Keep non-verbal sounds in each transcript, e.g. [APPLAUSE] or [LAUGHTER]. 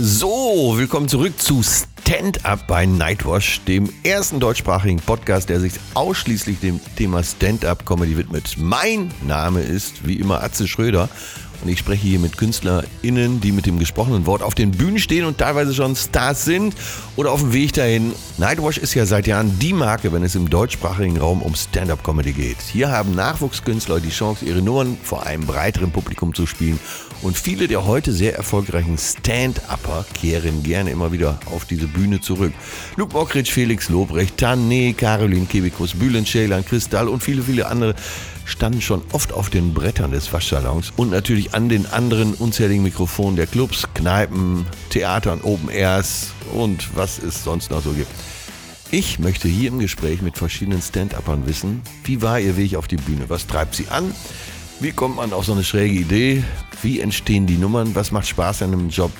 So, willkommen zurück zu Stand Up bei Nightwash, dem ersten deutschsprachigen Podcast, der sich ausschließlich dem Thema Stand-Up Comedy widmet. Mein Name ist wie immer Atze Schröder und ich spreche hier mit KünstlerInnen, die mit dem gesprochenen Wort auf den Bühnen stehen und teilweise schon Stars sind oder auf dem Weg dahin. Nightwash ist ja seit Jahren die Marke, wenn es im deutschsprachigen Raum um Stand-Up-Comedy geht. Hier haben Nachwuchskünstler die Chance, ihre Nummern vor einem breiteren Publikum zu spielen. Und viele der heute sehr erfolgreichen Stand-Upper kehren gerne immer wieder auf diese Bühne zurück. Luke Mockridge, Felix Lobrecht, Tané, Caroline Kebikus, Bülent Ceylan, Kristall und viele, viele andere standen schon oft auf den Brettern des Waschsalons und natürlich an den anderen unzähligen Mikrofonen der Clubs, Kneipen, Theatern, Open Airs und was es sonst noch so gibt. Ich möchte hier im Gespräch mit verschiedenen Stand-Uppern wissen, wie war ihr Weg auf die Bühne? Was treibt sie an? Wie kommt man auf so eine schräge Idee? Wie entstehen die Nummern? Was macht Spaß an einem Job?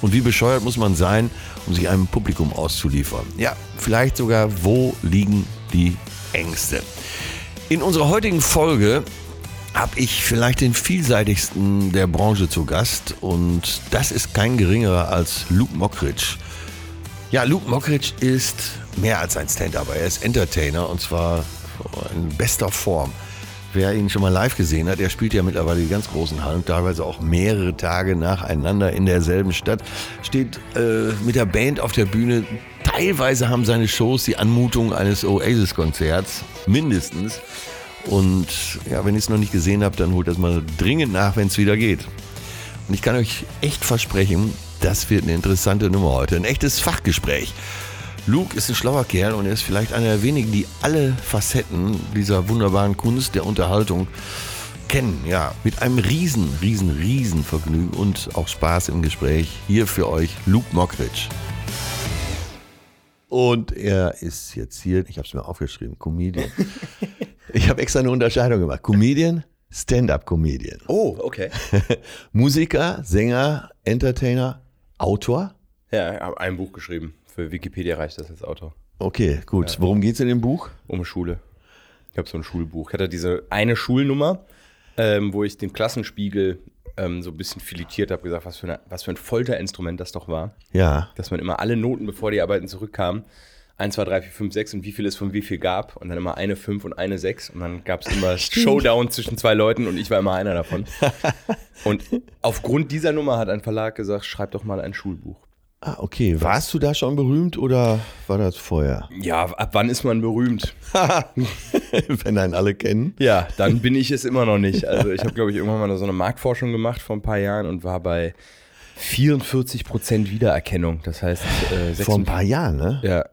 Und wie bescheuert muss man sein, um sich einem Publikum auszuliefern? Ja, vielleicht sogar, wo liegen die Ängste? In unserer heutigen Folge habe ich vielleicht den vielseitigsten der Branche zu Gast und das ist kein geringerer als Luke Mockridge. Ja, Luke Mockridge ist mehr als ein Stand-Up, er ist Entertainer und zwar in bester Form. Wer ihn schon mal live gesehen hat, er spielt ja mittlerweile die ganz großen Hallen, teilweise auch mehrere Tage nacheinander in derselben Stadt, steht äh, mit der Band auf der Bühne. Teilweise haben seine Shows die Anmutung eines Oasis-Konzerts, mindestens. Und ja, wenn ihr es noch nicht gesehen habt, dann holt das mal dringend nach, wenn es wieder geht. Und ich kann euch echt versprechen, das wird eine interessante Nummer heute. Ein echtes Fachgespräch. Luke ist ein schlauer Kerl und er ist vielleicht einer der wenigen, die alle Facetten dieser wunderbaren Kunst der Unterhaltung kennen. Ja, mit einem riesen, riesen, riesen Vergnügen und auch Spaß im Gespräch. Hier für euch Luke Mockridge. Und er ist jetzt hier, ich habe es mir aufgeschrieben, Comedian. [LAUGHS] Ich habe extra eine Unterscheidung gemacht. Comedian, Stand-up-Comedian. Oh, okay. [LAUGHS] Musiker, Sänger, Entertainer, Autor. Ja, ich habe ein Buch geschrieben. Für Wikipedia reicht das als Autor. Okay, gut. Ja. Worum geht es in dem Buch? Um Schule. Ich habe so ein Schulbuch. Ich hatte diese eine Schulnummer, ähm, wo ich den Klassenspiegel ähm, so ein bisschen filetiert habe, gesagt, was für, eine, was für ein Folterinstrument das doch war. Ja. Dass man immer alle Noten, bevor die Arbeiten zurückkamen, 1, 2, 3, 4, 5, 6 und wie viel es von wie viel gab und dann immer eine 5 und eine 6 und dann gab es immer [LAUGHS] Showdown zwischen zwei Leuten und ich war immer einer davon. [LAUGHS] und aufgrund dieser Nummer hat ein Verlag gesagt, schreib doch mal ein Schulbuch. Ah, okay. Warst du da schon berühmt oder war das vorher? Ja, ab wann ist man berühmt? [LAUGHS] Wenn einen alle kennen. Ja, dann bin ich es immer noch nicht. Also ich habe, glaube ich, irgendwann mal so eine Marktforschung gemacht vor ein paar Jahren und war bei 44 Prozent Wiedererkennung. Das heißt, äh, vor ein paar Jahren, ne? Ja.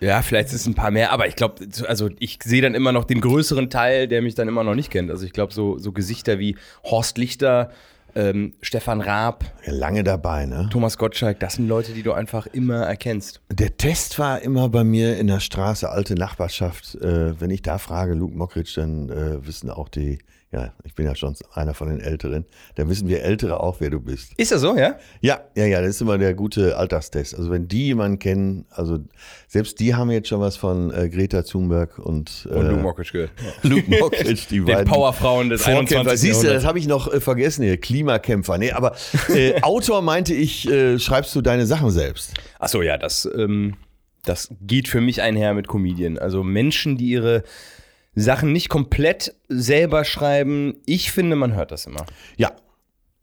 Ja, vielleicht ist es ein paar mehr, aber ich glaube, also ich sehe dann immer noch den größeren Teil, der mich dann immer noch nicht kennt. Also ich glaube, so, so Gesichter wie Horst Lichter, ähm, Stefan Raab. Lange dabei, ne? Thomas Gottschalk, das sind Leute, die du einfach immer erkennst. Der Test war immer bei mir in der Straße, alte Nachbarschaft. Äh, wenn ich da frage, Luke Mockridge, dann äh, wissen auch die ja, ich bin ja schon einer von den Älteren. Dann wissen wir Ältere auch, wer du bist. Ist das so, ja? Ja, ja, ja, das ist immer der gute Alltagstest. Also wenn die jemanden kennen, also selbst die haben jetzt schon was von äh, Greta Thunberg und, äh, und Luke Mockridge gehört. [LAUGHS] Luke Mockridge, die den beiden Powerfrauen des 21. Siehst du, das habe ich noch äh, vergessen hier, Klimakämpfer. Nee, aber äh, [LAUGHS] Autor meinte ich, äh, schreibst du deine Sachen selbst? Ach so, ja, das, ähm, das geht für mich einher mit Comedian. Also Menschen, die ihre Sachen nicht komplett selber schreiben. Ich finde, man hört das immer. Ja.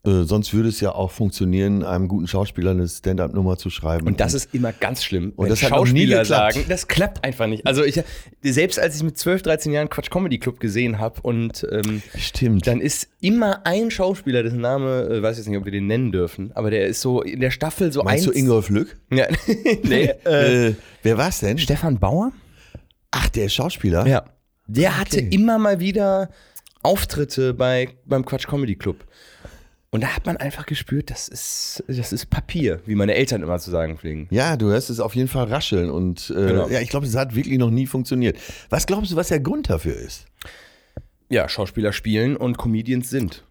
Äh, sonst würde es ja auch funktionieren, einem guten Schauspieler eine Stand-up-Nummer zu schreiben. Und das ist immer ganz schlimm. Und das Schauspieler sagen, das klappt einfach nicht. Also ich, selbst als ich mit 12, 13 Jahren Quatsch Comedy Club gesehen habe und ähm, Stimmt. dann ist immer ein Schauspieler, dessen Name, äh, weiß jetzt nicht, ob wir den nennen dürfen, aber der ist so in der Staffel so Meinst eins. du Ingolf Lück? Ja, [LAUGHS] nee. [LAUGHS] äh, wer war's denn? Stefan Bauer? Ach, der ist Schauspieler? Ja. Der hatte okay. immer mal wieder Auftritte bei, beim Quatsch Comedy Club. Und da hat man einfach gespürt, das ist, das ist Papier, wie meine Eltern immer zu sagen pflegen. Ja, du hörst es auf jeden Fall rascheln. Und äh, genau. ja, ich glaube, es hat wirklich noch nie funktioniert. Was glaubst du, was der Grund dafür ist? Ja, Schauspieler spielen und Comedians sind.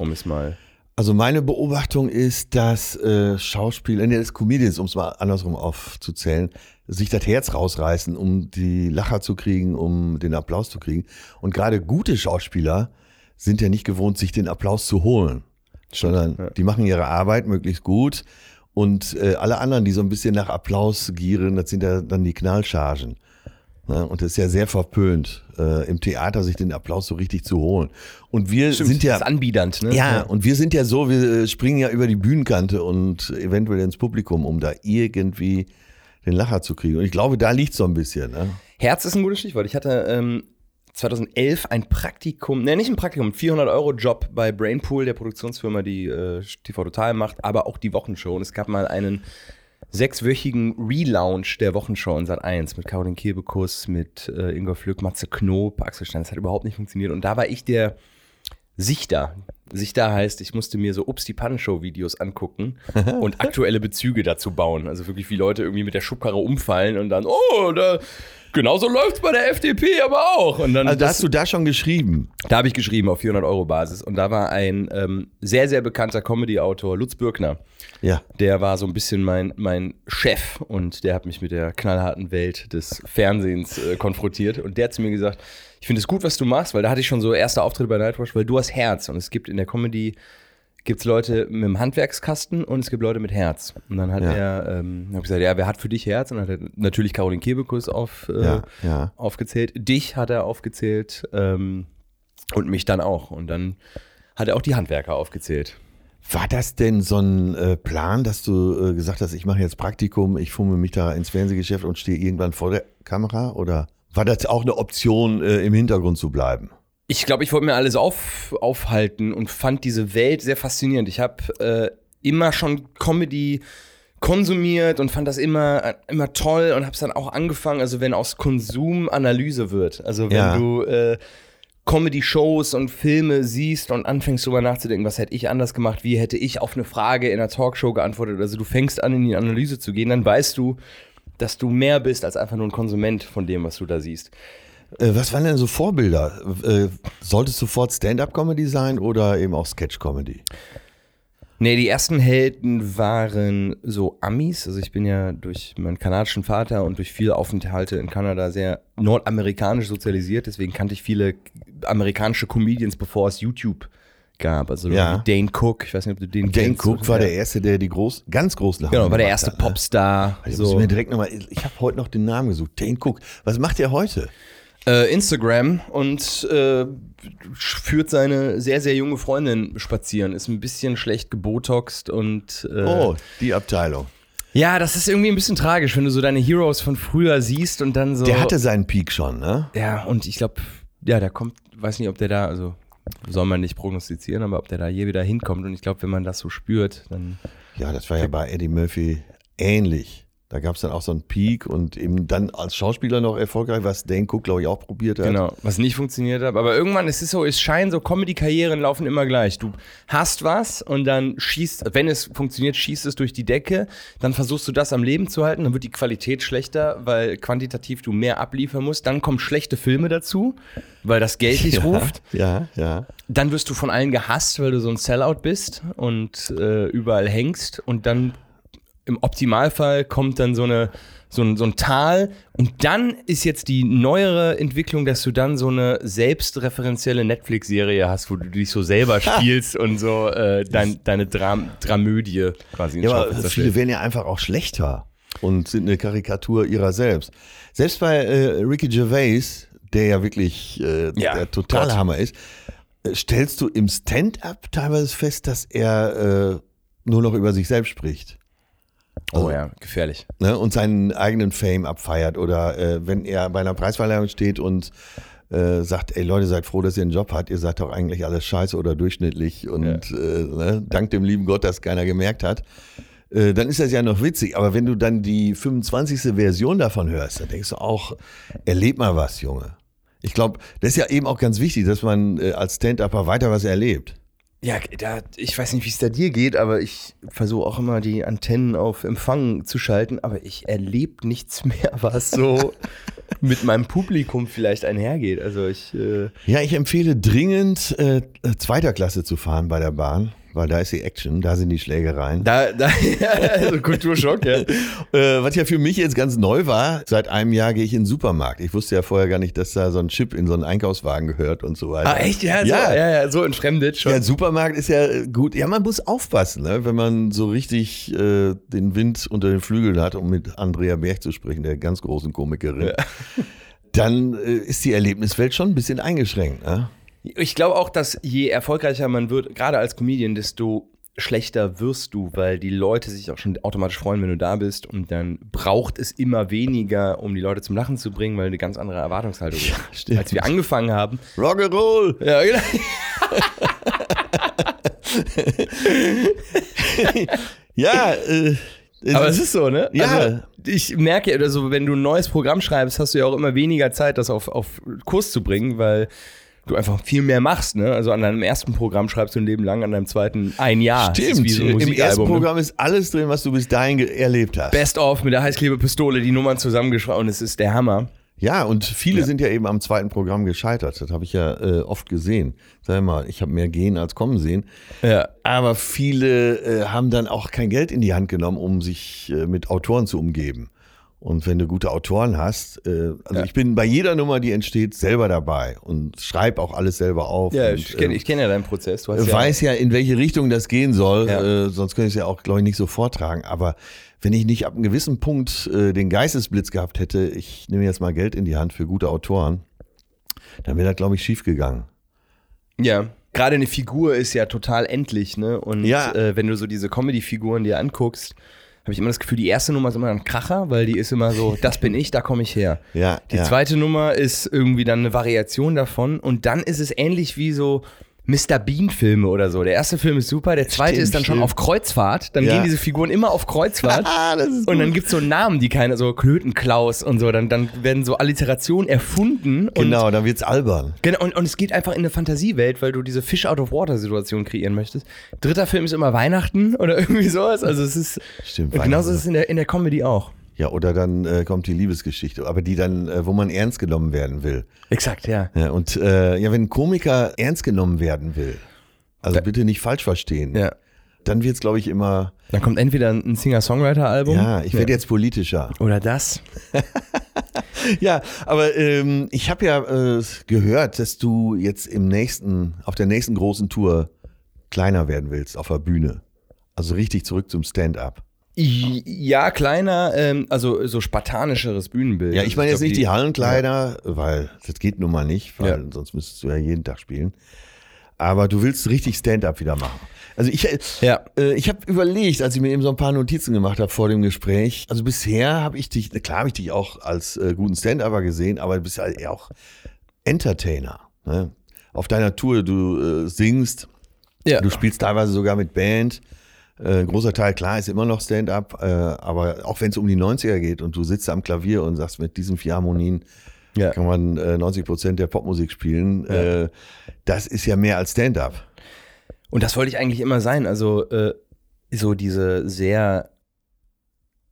Um es mal. Also meine Beobachtung ist, dass äh, Schauspieler, nee, das Comedians, um es mal andersrum aufzuzählen, sich das Herz rausreißen, um die Lacher zu kriegen, um den Applaus zu kriegen. Und gerade gute Schauspieler sind ja nicht gewohnt, sich den Applaus zu holen, sondern ja. die machen ihre Arbeit möglichst gut Und äh, alle anderen, die so ein bisschen nach Applaus gieren, das sind ja dann die Knallchargen. Ne? Und das ist ja sehr verpönt, äh, im Theater sich den Applaus so richtig zu holen. Und wir Stimmt, sind ja. das ist anbiedernd, ne? Ja, und wir sind ja so, wir äh, springen ja über die Bühnenkante und eventuell ins Publikum, um da irgendwie den Lacher zu kriegen. Und ich glaube, da liegt so ein bisschen. Ne? Herz ist ein gutes Stichwort. Ich hatte ähm, 2011 ein Praktikum, ne, nicht ein Praktikum, 400 Euro Job bei Brainpool, der Produktionsfirma, die äh, TV Total macht, aber auch die Wochenshow. Und es gab mal einen sechswöchigen Relaunch der Wochenshow in Sat 1 mit Caroline Kebekus, mit äh, Ingo Flück, Matze Knob, Axel Stein. Das hat überhaupt nicht funktioniert. Und da war ich der Sichter. Sichter heißt, ich musste mir so Ups die Pannenshow-Videos angucken [LAUGHS] und aktuelle Bezüge dazu bauen. Also wirklich, wie Leute irgendwie mit der Schubkarre umfallen und dann, oh, da, genauso läuft's bei der FDP aber auch. Und dann Also da hast du da schon geschrieben. da habe ich geschrieben auf 400 Euro Basis und da war ein ähm, sehr, sehr bekannter Comedy-Autor, Lutz Birkner. Ja. Der war so ein bisschen mein, mein Chef und der hat mich mit der knallharten Welt des Fernsehens äh, konfrontiert und der hat zu mir gesagt, ich finde es gut, was du machst, weil da hatte ich schon so erste Auftritte bei Nightwatch, weil du hast Herz und es gibt in der Comedy gibt es Leute mit dem Handwerkskasten und es gibt Leute mit Herz. Und dann hat Ja. er, ähm, hab ich gesagt, ja, wer hat für dich Herz? Und dann hat er natürlich Caroline Kebekus auf, äh, Ja, ja. aufgezählt. Dich hat er aufgezählt ähm, und mich dann auch. Und dann hat er auch die Handwerker aufgezählt. War das denn so ein äh, Plan, dass du äh, gesagt hast, ich mache jetzt Praktikum, ich fummel mich da ins Fernsehgeschäft und stehe irgendwann vor der Kamera? Oder war das auch eine Option, äh, im Hintergrund zu bleiben? Ich glaube, ich wollte mir alles auf, aufhalten und fand diese Welt sehr faszinierend. Ich habe äh, immer schon Comedy konsumiert und fand das immer, immer toll und habe es dann auch angefangen, also wenn aus Konsum Analyse wird. Also wenn Ja. du äh, Comedy-Shows und Filme siehst und anfängst drüber nachzudenken, was hätte ich anders gemacht, wie hätte ich auf eine Frage in einer Talkshow geantwortet. Also du fängst an, in die Analyse zu gehen, dann weißt du, dass du mehr bist als einfach nur ein Konsument von dem, was du da siehst. Äh, was waren denn so Vorbilder? Äh, sollte es sofort Stand-up-Comedy sein oder eben auch Sketch-Comedy? Nee, die ersten Helden waren so Amis. Also ich bin ja durch meinen kanadischen Vater und durch viele Aufenthalte in Kanada sehr nordamerikanisch sozialisiert. Deswegen kannte ich viele amerikanische Comedians, bevor es YouTube gab. Also Ja. Dane Cook, ich weiß nicht, ob du den Dane kennst. Cook war der Erste, der die groß, ganz großen Namen Genau, war der erste hat, ne? Popstar. Ich muss So. mir direkt nochmal, ich habe heute noch den Namen gesucht. Dane Cook. Was macht er heute? Äh, Instagram und äh, führt seine sehr, sehr junge Freundin spazieren. Ist ein bisschen schlecht gebotoxt und äh, Oh, die Abteilung. ja, das ist irgendwie ein bisschen tragisch, wenn du so deine Heroes von früher siehst und dann so. Der hatte seinen Peak schon, ne? Ja, und ich glaube, ja, der kommt, weiß nicht, ob der da, also soll man nicht prognostizieren, aber ob der da je wieder hinkommt. Und ich glaube, wenn man das so spürt, dann. Ja, das war ja bei Eddie Murphy ähnlich. Da gab es dann auch so einen Peak und eben dann als Schauspieler noch erfolgreich, was Dane Cook, glaube ich, auch probiert hat. Genau, was nicht funktioniert hat. Aber irgendwann ist es so, es scheint so, Comedy-Karrieren laufen immer gleich. Du hast was und dann schießt, wenn es funktioniert, schießt es durch die Decke. Dann versuchst du das am Leben zu halten. Dann wird die Qualität schlechter, weil quantitativ du mehr abliefern musst. Dann kommen schlechte Filme dazu, weil das Geld nicht [LAUGHS] ruft. Ja, ja. Dann wirst du von allen gehasst, weil du so ein Sellout bist und äh, überall hängst. Und dann im Optimalfall kommt dann so, eine, so, ein, so ein Tal. Und dann ist jetzt die neuere Entwicklung, dass du dann so eine selbstreferenzielle Netflix-Serie hast, wo du dich so selber [LAUGHS] spielst und so äh, dein, deine Dram Dramödie quasi Ja, aber viele stellst. werden ja einfach auch schlechter und sind eine Karikatur ihrer selbst. Selbst bei äh, Ricky Gervais, der ja wirklich äh, Ja, der totale Gott. Hammer ist, äh, stellst du im Stand-up teilweise fest, dass er äh, nur noch über sich selbst spricht. Oh ja, gefährlich. ne, und seinen eigenen Fame abfeiert oder äh, wenn er bei einer Preisverleihung steht und äh, sagt, ey Leute, seid froh, dass ihr einen Job habt, ihr seid doch eigentlich alles scheiße oder durchschnittlich und äh, ne, dank dem lieben Gott, dass keiner gemerkt hat, äh, dann ist das ja noch witzig. Aber wenn du dann die 25. Version davon hörst, dann denkst du auch, erleb mal was, Junge. Ich glaube, das ist ja eben auch ganz wichtig, dass man äh, als Stand-Upper weiter was erlebt. Ja, da, ich weiß nicht, wie es da dir geht, aber ich versuche auch immer die Antennen auf Empfang zu schalten, aber ich erlebe nichts mehr, [LAUGHS] was so mit meinem Publikum vielleicht einhergeht. Also ich, äh, Ja, ich empfehle dringend, äh, zweiter Klasse zu fahren bei der Bahn. Weil da ist die Action, da sind die Schlägereien. Da, da [LAUGHS] also Kulturschock, ja. [LAUGHS] Äh, was ja für mich jetzt ganz neu war, seit einem Jahr gehe ich in den Supermarkt. Ich wusste ja vorher gar nicht, dass da so ein Chip in so einen Einkaufswagen gehört und so weiter. Ah, echt? Ja, so, Ja. ja, ja, so entfremdet schon. Ja, Supermarkt ist ja äh, gut. Ja, man muss aufpassen, ne? wenn man so richtig äh, den Wind unter den Flügeln hat, um mit Andrea Berg zu sprechen, der ganz großen Komikerin. Dann äh, ist die Erlebniswelt schon ein bisschen eingeschränkt. Ne? Ich glaube auch, dass je erfolgreicher man wird, gerade als Comedian, desto schlechter wirst du, weil die Leute sich auch schon automatisch freuen, wenn du da bist und dann braucht es immer weniger, um die Leute zum Lachen zu bringen, weil eine ganz andere Erwartungshaltung ist. stimmt. Als wir angefangen haben. Rock'n'Roll! Ja, genau. [LAUGHS] Ja, äh, Aber es ist so, ne? Ja. Also, ich merke, also wenn du ein neues Programm schreibst, hast du ja auch immer weniger Zeit, das auf, auf Kurs zu bringen, weil du einfach viel mehr machst, ne? Also an deinem ersten Programm schreibst du ein Leben lang, an deinem zweiten ein Jahr. Stimmt, so ein im ersten ne? Programm ist alles drin, was du bis dahin erlebt hast. Best of mit der Heißklebepistole, die Nummern zusammengeschraubt und es ist der Hammer. Ja, und viele Ja. sind ja eben am zweiten Programm gescheitert. Das habe ich ja äh, oft gesehen. Sag mal, ich habe mehr gehen als kommen sehen. Ja. Aber viele äh, haben dann auch kein Geld in die Hand genommen, um sich äh, mit Autoren zu umgeben. Und wenn du gute Autoren hast, äh, also Ja. ich bin bei jeder Nummer, die entsteht, selber dabei und schreibe auch alles selber auf. Ja, und, ich kenne äh, kenn ja deinen Prozess. Du hast ja, weiß ja, in welche Richtung das gehen soll, Ja. äh, sonst könnte ich es ja auch, glaube ich, nicht so vortragen. Aber wenn ich nicht ab einem gewissen Punkt äh, den Geistesblitz gehabt hätte, ich nehme jetzt mal Geld in die Hand für gute Autoren, dann wäre das, glaube ich, schief gegangen. ja. Gerade eine Figur ist ja total endlich, ne? Und Ja. äh, wenn du so diese Comedy-Figuren dir anguckst, habe ich immer das Gefühl, die erste Nummer ist immer ein Kracher, weil die ist immer so, das bin ich, da komme ich her. Ja, Die ja. zweite Nummer ist irgendwie dann eine Variation davon und dann ist es ähnlich wie so Mr. Bean-Filme oder so. Der erste Film ist super, der zweite Stimmt, ist dann schon stimmt. auf Kreuzfahrt. Dann Ja. gehen diese Figuren immer auf Kreuzfahrt. [LAUGHS] Ah, das ist Und dann gibt es so Namen, die keine, so Klötenklaus und so. Dann, dann werden so Alliterationen erfunden. Und Genau, dann wird's albern. Genau, und, und es geht einfach in eine Fantasiewelt, weil du diese Fish-out-of-water-Situation kreieren möchtest. Dritter Film ist immer Weihnachten oder [LAUGHS] irgendwie sowas. Also es ist. Stimmt, Und genauso ist es in der, in der Comedy auch. Ja, oder dann äh, kommt die Liebesgeschichte, aber die dann, äh, wo man ernst genommen werden will. Exakt, ja. Ja, und äh, ja, wenn ein Komiker ernst genommen werden will, also Ja. bitte nicht falsch verstehen, ja. dann wird's, glaube ich, immer, Dann kommt entweder ein Singer-Songwriter-Album. ja, ich werde jetzt politischer. Oder das. [LAUGHS] Ja, aber ähm, ich habe ja äh, gehört, dass du jetzt im nächsten, auf der nächsten großen Tour kleiner werden willst auf der Bühne. Also richtig zurück zum Stand-up. Ja, kleiner, ähm, also so spartanischeres Bühnenbild. Ja, ich meine jetzt nicht die Hallenkleider, weil das geht nun mal nicht, weil Ja. sonst müsstest du ja jeden Tag spielen. Aber du willst richtig Stand-up wieder machen. Also ich, äh, Ja. äh, ich habe überlegt, als ich mir eben so ein paar Notizen gemacht habe vor dem Gespräch. Also bisher habe ich dich, klar habe ich dich auch als äh, guten Stand-Upper gesehen, aber du bist halt eher auch Entertainer. Ne? Auf deiner Tour, du äh, singst, Ja. du spielst teilweise sogar mit Band. Äh, großer Teil, klar, ist immer noch Stand-up, äh, aber auch wenn es um die 90er geht und du sitzt am Klavier und sagst, mit diesen vier Harmonien Ja. kann man äh, 90 Prozent der Popmusik spielen, Ja. äh, das ist ja mehr als Stand-up. Und das wollte ich eigentlich immer sein. Also äh, so diese sehr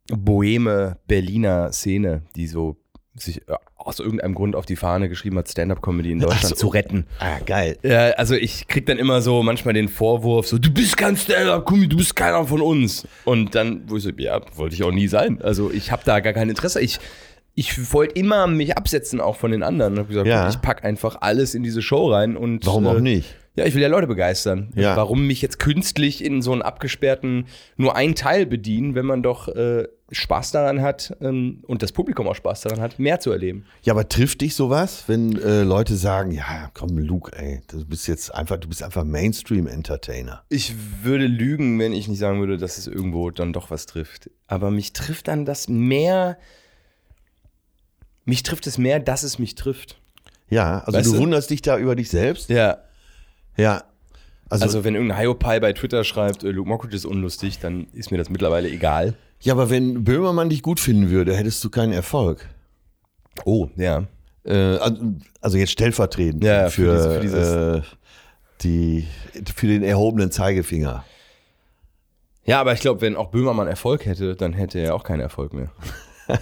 boheme Berliner Szene, die so sich äh, aus irgendeinem Grund auf die Fahne geschrieben hat, Stand-up-Comedy in [LAUGHS] Deutschland so. zu retten. Ah, geil. Ja, also ich krieg dann immer so manchmal den Vorwurf, so du bist kein Stand-up-Comedy, du bist keiner von uns. Und dann, wo ich so, ja, wollte ich auch nie sein. Also ich habe da gar kein Interesse. Ich, ich wollte immer mich absetzen auch von den anderen. Und hab gesagt, Ja. ich pack einfach alles in diese Show rein und Warum auch äh, nicht? Ja, ich will ja Leute begeistern. Ja. Warum mich jetzt künstlich in so einen abgesperrten nur ein Teil bedienen, wenn man doch äh, Spaß daran hat ähm, und das Publikum auch Spaß daran hat, mehr zu erleben. Ja, aber trifft dich sowas, wenn äh, Leute sagen, ja, komm, Luke, ey, du bist jetzt einfach, du bist einfach Mainstream-Entertainer. Ich würde lügen, wenn ich nicht sagen würde, dass es irgendwo dann doch was trifft. Aber mich trifft dann das mehr. Mich trifft es mehr, dass es mich trifft. Ja, also Weißt du du? wunderst dich da über dich selbst. Ja. Ja. Also, Also, wenn irgendein Hiopai bei Twitter schreibt, äh, Luke Mockridge ist unlustig, dann ist mir das mittlerweile egal. ja, aber wenn Böhmermann dich gut finden würde, hättest du keinen Erfolg. Oh, ja. Äh, also- also jetzt stellvertretend Ja, für, für diese- für äh, die, für den erhobenen Zeigefinger. Ja, aber ich glaube, wenn auch Böhmermann Erfolg hätte, dann hätte er auch keinen Erfolg mehr. [LAUGHS]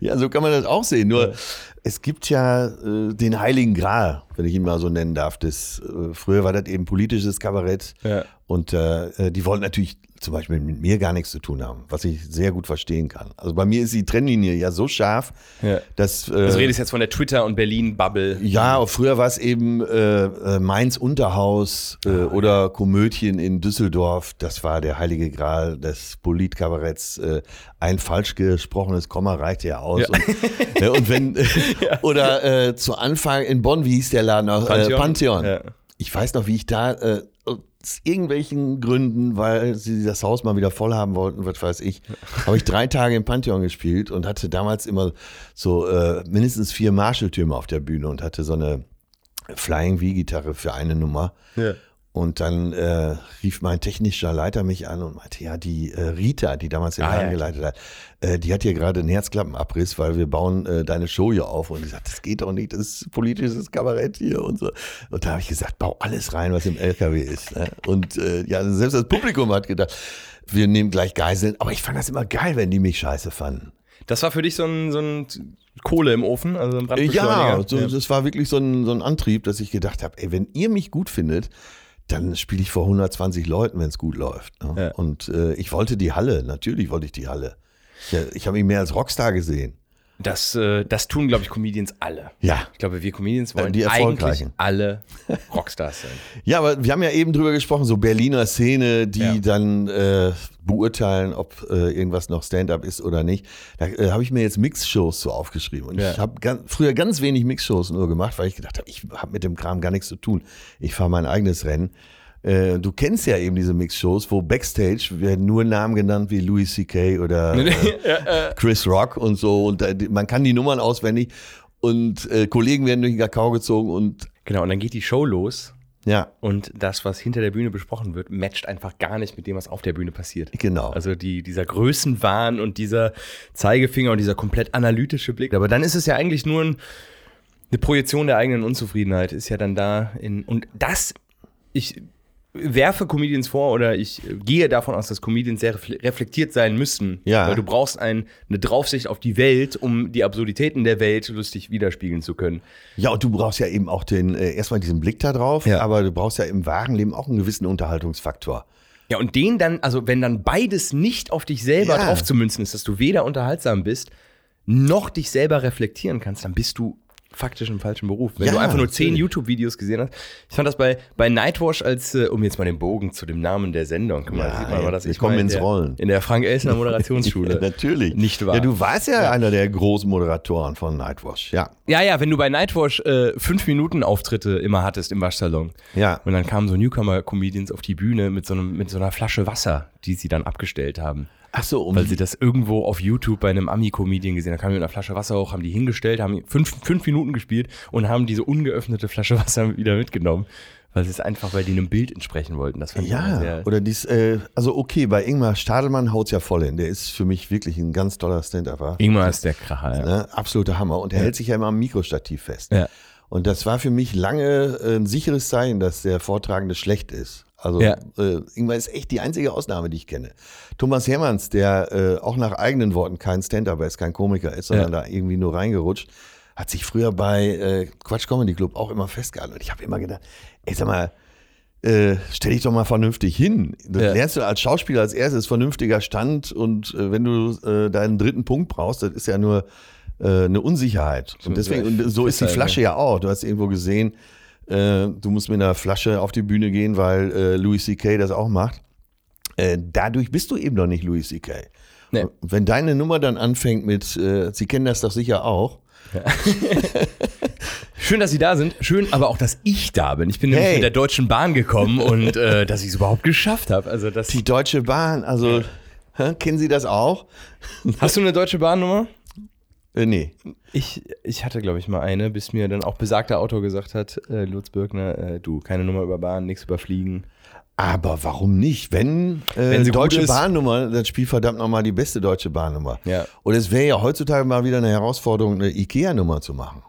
ja, so kann man das auch sehen. Nur es gibt ja äh, den Heiligen Gral, wenn ich ihn mal so nennen darf. Das, äh, früher war das eben politisches Kabarett. Ja. Und äh, die wollten natürlich zum Beispiel mit mir gar nichts zu tun haben, was ich sehr gut verstehen kann. Also bei mir ist die Trennlinie ja so scharf, Ja. dass. Äh, Also redest jetzt von der Twitter- und Berlin-Bubble. ja, früher war es eben äh, äh, Mainz Unterhaus äh, oder Komödien in Düsseldorf. Das war der heilige Gral des Politkabaretts. Äh, ein falsch gesprochenes Komma reichte ja aus. Und, äh, [LAUGHS] und wenn oder äh, zu Anfang in Bonn, wie hieß der Laden? Pantheon. Äh, Pantheon. Ja. Ich weiß noch, wie ich da äh, irgendwelchen Gründen, weil sie das Haus mal wieder voll haben wollten, was weiß ich, habe ich drei Tage im Pantheon gespielt und hatte damals immer so äh, mindestens vier Marshalltürme auf der Bühne und hatte so eine Flying V-Gitarre für eine Nummer. Ja. Und dann äh, rief mein technischer Leiter mich an und meinte, ja, die äh, Rita, die damals den Ah, Laden ja. geleitet hat, äh, die hat hier gerade einen Herzklappenabriss, weil wir bauen äh, deine Show hier auf. Und ich sagte, das geht doch nicht, das ist politisches Kabarett hier und so. Und da habe ich gesagt, bau alles rein, was im LKW ist. Ne? Und äh, ja, selbst das Publikum hat gedacht, wir nehmen gleich Geiseln. Aber ich fand das immer geil, wenn die mich scheiße fanden. Das war für dich so ein, so ein Kohle im Ofen, also ein Ja, Brandbeschleuniger. so, das war wirklich so ein, so ein Antrieb, dass ich gedacht habe, ey, wenn ihr mich gut findet, dann spiele ich vor 120 Leuten, wenn es gut läuft. Ne? Ja. Und äh, ich wollte die Halle, natürlich wollte ich die Halle. Ich, ich habe mich mehr als Rockstar gesehen. Das, äh, das tun, glaube ich, Comedians alle. Ja. Ich glaube, wir Comedians wollen die eigentlich alle [LAUGHS] Rockstars sein. Ja, aber wir haben ja eben drüber gesprochen, so Berliner Szene, die Ja. dann äh, beurteilen, ob äh, irgendwas noch Stand-up ist oder nicht. Da äh, habe ich mir jetzt Mix-Shows so aufgeschrieben. Und Ja. ich habe ganz, früher ganz wenig Mix-Shows nur gemacht, weil ich gedacht habe, ich habe mit dem Kram gar nichts zu tun. Ich fahre mein eigenes Rennen. Äh, du kennst ja eben diese Mix-Shows, wo Backstage werden nur Namen genannt wie Louis C.K. oder [LAUGHS] äh, Chris Rock und so. Und die- man kann die Nummern auswendig. Und äh, Kollegen werden durch den Kakao gezogen und Genau, und dann geht die Show los ja, und das, was hinter der Bühne besprochen wird, matcht einfach gar nicht mit dem, was auf der Bühne passiert. genau. Also die, dieser Größenwahn und dieser Zeigefinger und dieser komplett analytische Blick. Aber dann ist es ja eigentlich nur ein, eine Projektion der eigenen Unzufriedenheit, ist ja dann da in. Und das, ich werfe Comedians vor oder ich gehe davon aus, dass Comedians sehr refle- reflektiert sein müssen. Ja. Weil du brauchst ein, eine Draufsicht auf die Welt, um die Absurditäten der Welt lustig widerspiegeln zu können. Ja, und du brauchst ja eben auch den, äh, erstmal diesen Blick da drauf, Ja. aber du brauchst ja im wahren Leben auch einen gewissen Unterhaltungsfaktor. Ja, und den dann, also wenn dann beides nicht auf dich selber Ja. drauf zu münzen ist, dass du weder unterhaltsam bist, noch dich selber reflektieren kannst, dann bist du faktisch im falschen Beruf. Wenn Ja, du einfach nur zehn. YouTube-Videos gesehen hast. Ich fand das bei, bei Nightwash als, äh, um jetzt mal den Bogen zu dem Namen der Sendung, guck mal, Ja, sieht man mal, dass ich in ins der, Rollen. In der Frank-Elsner [LAUGHS] Moderationsschule. Ja, natürlich. Nicht wahr? Ja, du warst ja, einer der großen Moderatoren von Nightwash. Ja. Ja, ja, wenn du bei Nightwash äh, fünf Minuten Auftritte immer hattest im Waschsalon. Ja. Und dann kamen so Newcomer-Comedians auf die Bühne mit so, einem, mit so einer Flasche Wasser, die sie dann abgestellt haben. Ach so, um Weil sie das irgendwo auf YouTube bei einem Ami-Comedian gesehen haben. Da kamen die mit einer Flasche Wasser hoch, haben die hingestellt, haben fünf, fünf Minuten gespielt und haben diese ungeöffnete Flasche [LAUGHS] Wasser wieder mitgenommen. Weil sie es einfach, weil die einem Bild entsprechen wollten. Das fand ich ja, sehr. oder dies, äh, also okay, bei Ingmar Stadelmann haut's ja voll hin. Der ist für mich wirklich ein ganz toller Stand-Upper. Ingmar ist der Kracher, ja. Ne? Absoluter Hammer. Und er hält sich ja immer am Mikrostativ fest. Ja. Und das war für mich lange äh, ein sicheres Zeichen, dass der Vortragende schlecht ist. Also Ja. äh, Ingmar ist echt die einzige Ausnahme, die ich kenne. Thomas Hermanns, der äh, auch nach eigenen Worten kein Stand-Upper ist, kein Komiker ist, sondern da irgendwie nur reingerutscht, hat sich früher bei äh, Quatsch Comedy Club auch immer festgehalten. Und ich habe immer gedacht, ey, sag mal, äh, stell dich doch mal vernünftig hin. Das Ja. lernst du als Schauspieler als erstes vernünftiger Stand und äh, wenn du äh, deinen dritten Punkt brauchst, das ist ja nur äh, eine Unsicherheit. Und deswegen, und so ist die Festhalten, Flasche ja auch. Du hast irgendwo gesehen, äh, du musst mit einer Flasche auf die Bühne gehen, weil äh, Louis C.K. das auch macht. Äh, dadurch bist du eben noch nicht Louis C.K. Nee. Wenn deine Nummer dann anfängt mit, äh, Sie kennen das doch sicher auch, [LAUGHS] Schön, dass Sie da sind. Schön, aber auch, dass ich da bin. Ich bin nämlich Hey. mit der Deutschen Bahn gekommen und äh, [LAUGHS] dass ich es überhaupt geschafft habe. Also die Deutsche Bahn, also hä, kennen Sie das auch? Hast du eine Deutsche Bahnnummer? Äh, nee. Ich, ich hatte, glaube ich, mal eine, bis mir dann auch besagter Autor gesagt hat, äh, Lutz Birkner, äh, du, keine Nummer über Bahn, nichts über Fliegen. Aber warum nicht? Wenn, äh, Wenn Deutsche. Bahnnummer, dann spielt verdammt nochmal die beste Deutsche Bahnnummer. Ja. Und es wäre ja heutzutage mal wieder eine Herausforderung, eine IKEA-Nummer zu machen.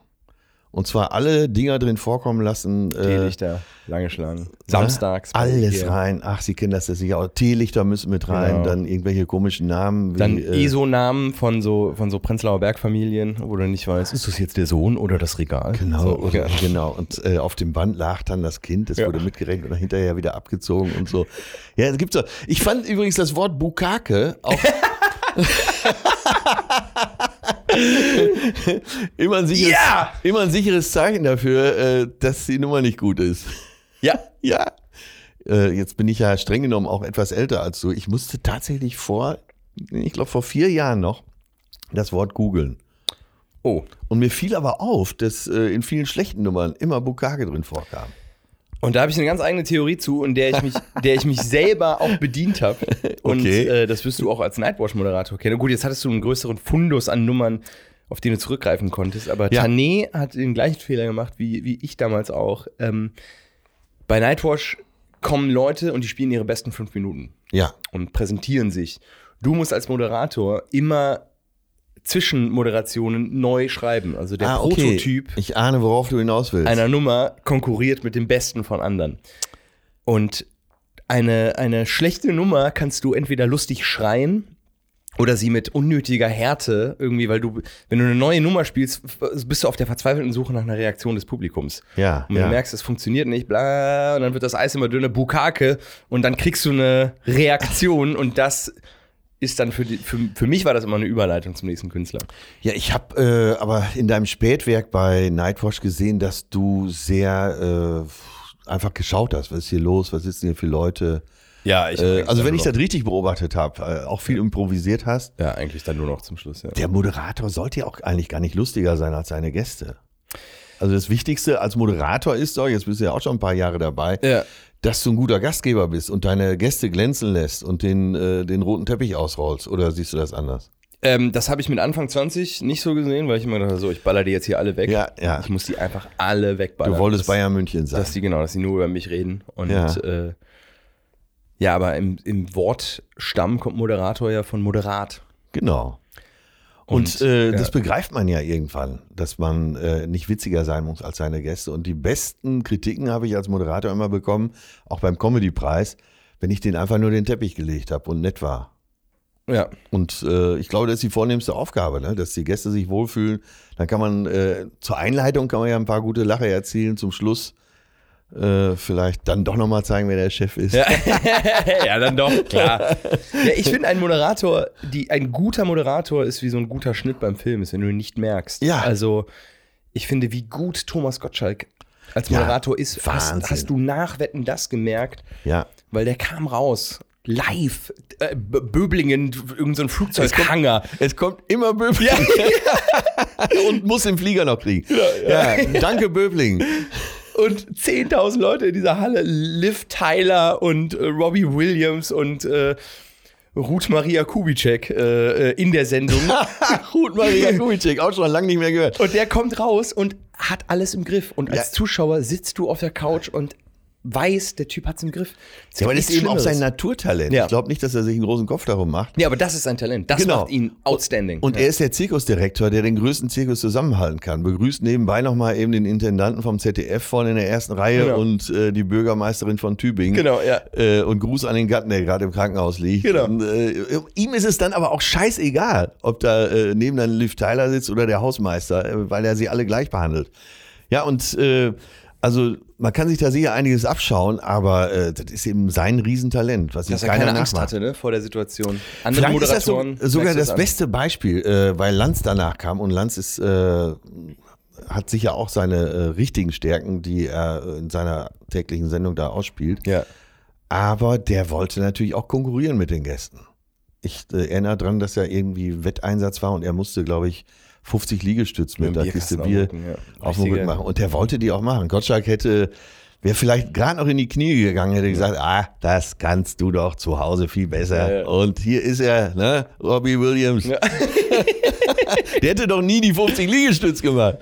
Und zwar alle Dinger drin vorkommen lassen. Äh, Teelichter, lange Schlangen. Samstags. bei alles Ikea. rein. Ach, Sie kennen das ja sicher auch. Teelichter müssen mit rein, Genau. dann irgendwelche komischen Namen. Wie, Dann äh, ESO-Namen von so, von so Prenzlauer Bergfamilien, wo du nicht weißt, ist das jetzt der Sohn oder das Regal? Genau, So, oder, genau. Und äh, auf dem Band lag dann das Kind, das Ja. wurde mitgerechnet und hinterher wieder abgezogen und so. Ja, es gibt so. Ich fand übrigens das Wort Bukake auch. [LAUGHS] [LAUGHS] [LAUGHS] immer, ein sicheres, Ja! immer ein sicheres Zeichen dafür, äh, dass die Nummer nicht gut ist. Ja. [LAUGHS] Ja. Äh, jetzt bin ich ja streng genommen auch etwas älter als du. Ich musste tatsächlich vor, ich glaube vor vier Jahren noch, das Wort googeln. Oh. Und mir fiel aber auf, dass äh, in vielen schlechten Nummern immer Bukake drin vorkam. Und da habe ich eine ganz eigene Theorie zu, in der ich mich, [LAUGHS] der ich mich selber auch bedient habe. Und Okay. äh, das wirst du auch als Nightwatch-Moderator kennen. Gut, jetzt hattest du einen größeren Fundus an Nummern, auf den du zurückgreifen konntest. Aber Ja. Tané hat den gleichen Fehler gemacht, wie, wie ich damals auch. Ähm, bei Nightwatch kommen Leute und die spielen ihre besten fünf Minuten Ja. und präsentieren sich. Du musst als Moderator immer Zwischenmoderationen neu schreiben. Also der Ah, okay. Prototyp Ich ahne, worauf du hinaus willst. einer Nummer konkurriert mit dem Besten von anderen. Und eine, eine schlechte Nummer kannst du entweder lustig schreien oder sie mit unnötiger Härte irgendwie, weil du, wenn du eine neue Nummer spielst, bist du auf der verzweifelten Suche nach einer Reaktion des Publikums. Ja, Und wenn ja. du merkst, es funktioniert nicht, bla, und dann wird das Eis immer dünner, Bukake, und dann kriegst du eine Reaktion und das ist dann für, die, für, für mich war das immer eine Überleitung zum nächsten Künstler. Ja, ich habe äh, aber in deinem Spätwerk bei Nightwatch gesehen, dass du sehr äh, einfach geschaut hast. Was ist hier los? Was sitzen hier für Leute? Ja, ich Äh, also wenn ich das richtig beobachtet habe, äh, auch viel improvisiert hast. Ja, eigentlich dann nur noch zum Schluss, ja. Der Moderator sollte ja auch eigentlich gar nicht lustiger sein als seine Gäste. Also das Wichtigste als Moderator ist doch, jetzt bist du ja auch schon ein paar Jahre dabei, Ja. Dass du ein guter Gastgeber bist und deine Gäste glänzen lässt und den, äh, den roten Teppich ausrollst. Oder siehst du das anders? Ähm, das habe ich mit Anfang 20 nicht so gesehen, weil ich immer dachte, so, ich baller die jetzt hier alle weg. Ja, ja. Ich muss die einfach alle wegballern. Du wolltest dass, Bayern München sein. Dass die, genau, dass die nur über mich reden. Und Ja. äh, ja aber im, im Wortstamm kommt Moderator ja von moderat. Genau. Und, Und, äh, ja. das begreift man ja irgendwann, dass man äh, nicht witziger sein muss als seine Gäste. Und die besten Kritiken habe ich als Moderator immer bekommen, auch beim Comedy-Preis, wenn ich den einfach nur den Teppich gelegt habe und nett war. Ja. Und äh, ich glaube, das ist die vornehmste Aufgabe, ne? dass die Gäste sich wohlfühlen. Dann kann man äh, zur Einleitung kann man ja ein paar gute Lache erzielen, zum Schluss äh, vielleicht dann doch nochmal zeigen, wer der Chef ist. Ja, [LAUGHS] ja dann doch, klar. Ja, ich finde, ein Moderator, die, ein guter Moderator ist wie so ein guter Schnitt beim Film, ist, wenn du ihn nicht merkst. Ja. Also, ich finde, wie gut Thomas Gottschalk als Ja, Moderator ist, hast, Wahnsinn. hast du nach Wetten das gemerkt, ja. weil der kam raus. Live, äh, Böblingen, irgendein so ein Flugzeughanger. Es kommt immer Böbling. [LAUGHS] und muss den Flieger noch kriegen. Ja, danke Böbling. Und 10.000 Leute in dieser Halle. Liv Tyler und äh, Robbie Williams und äh, Ruth Maria Kubitschek äh, äh, in der Sendung. [LAUGHS] Ruth Maria Kubitschek, auch schon lange nicht mehr gehört. Und der kommt raus und hat alles im Griff. Und als Ja. Zuschauer sitzt du auf der Couch und weiß, der Typ hat's im Griff. Es Ja, aber das ist eben auch sein. Naturtalent. Ja. Ich glaube nicht, dass er sich einen großen Kopf darum macht. Ja, aber das ist sein Talent. Das Genau. macht ihn outstanding. Und ja. er ist der Zirkusdirektor, der den größten Zirkus zusammenhalten kann. Begrüßt nebenbei nochmal eben den Intendanten vom ZDF vorne in der ersten Reihe Genau. und äh, die Bürgermeisterin von Tübingen. Genau, ja. Äh, und Gruß an den Gatten, der gerade im Krankenhaus liegt. Genau. Und, äh, ihm ist es dann aber auch scheißegal, ob da äh, neben dann Liv Tyler sitzt oder der Hausmeister, äh, weil er sie alle gleich behandelt. Ja, und äh, also man kann sich da sicher einiges abschauen, aber äh, das ist eben sein Riesentalent, was Dass er keiner keine Angst hatte ne, vor der Situation. Andere Vielleicht ist das so, Moderatoren. sogar das an. beste Beispiel, äh, weil Lanz danach kam und Lanz ist, äh, hat sicher auch seine äh, richtigen Stärken, die er in seiner täglichen Sendung da ausspielt. Ja. Aber der wollte natürlich auch konkurrieren mit den Gästen. Ich äh, erinnere daran, dass er irgendwie Wetteinsatz war und er musste, glaube ich, 50 Liegestütz mit, Mit der Kiste Bier auf dem Rücken, ja. machen. Und der wollte die auch machen. Gottschalk hätte, wäre vielleicht gerade noch in die Knie gegangen, hätte gesagt, ah, das kannst du doch zu Hause viel besser. Ja, ja. Und hier ist er, ne, Robbie Williams. [LAUGHS] der hätte doch nie die 50 Liegestütz gemacht.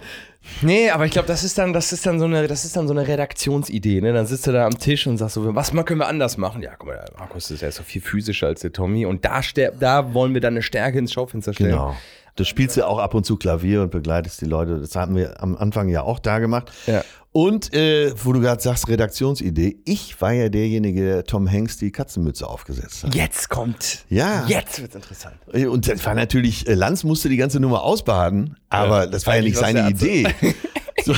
Nee, aber ich glaube, das ist dann, das ist dann so eine, das ist dann so eine Redaktionsidee. Ne? Dann sitzt du da am Tisch und sagst so, was können wir anders machen? Ja, guck mal, der Markus ist ja so viel physischer als der Tommy und da, da wollen wir dann eine Stärke ins Schaufenster stellen. Genau. Du spielst ja auch ab und zu Klavier und begleitest die Leute. Das haben wir am Anfang ja auch da gemacht. Ja. Und äh, wo du gerade sagst, Redaktionsidee, ich war ja derjenige, der Tom Hanks die Katzenmütze aufgesetzt hat. Jetzt kommt. Ja. Jetzt wird's interessant. Und das war natürlich, äh, Lanz musste die ganze Nummer ausbaden, aber Ja, das war ja nicht seine Idee. So,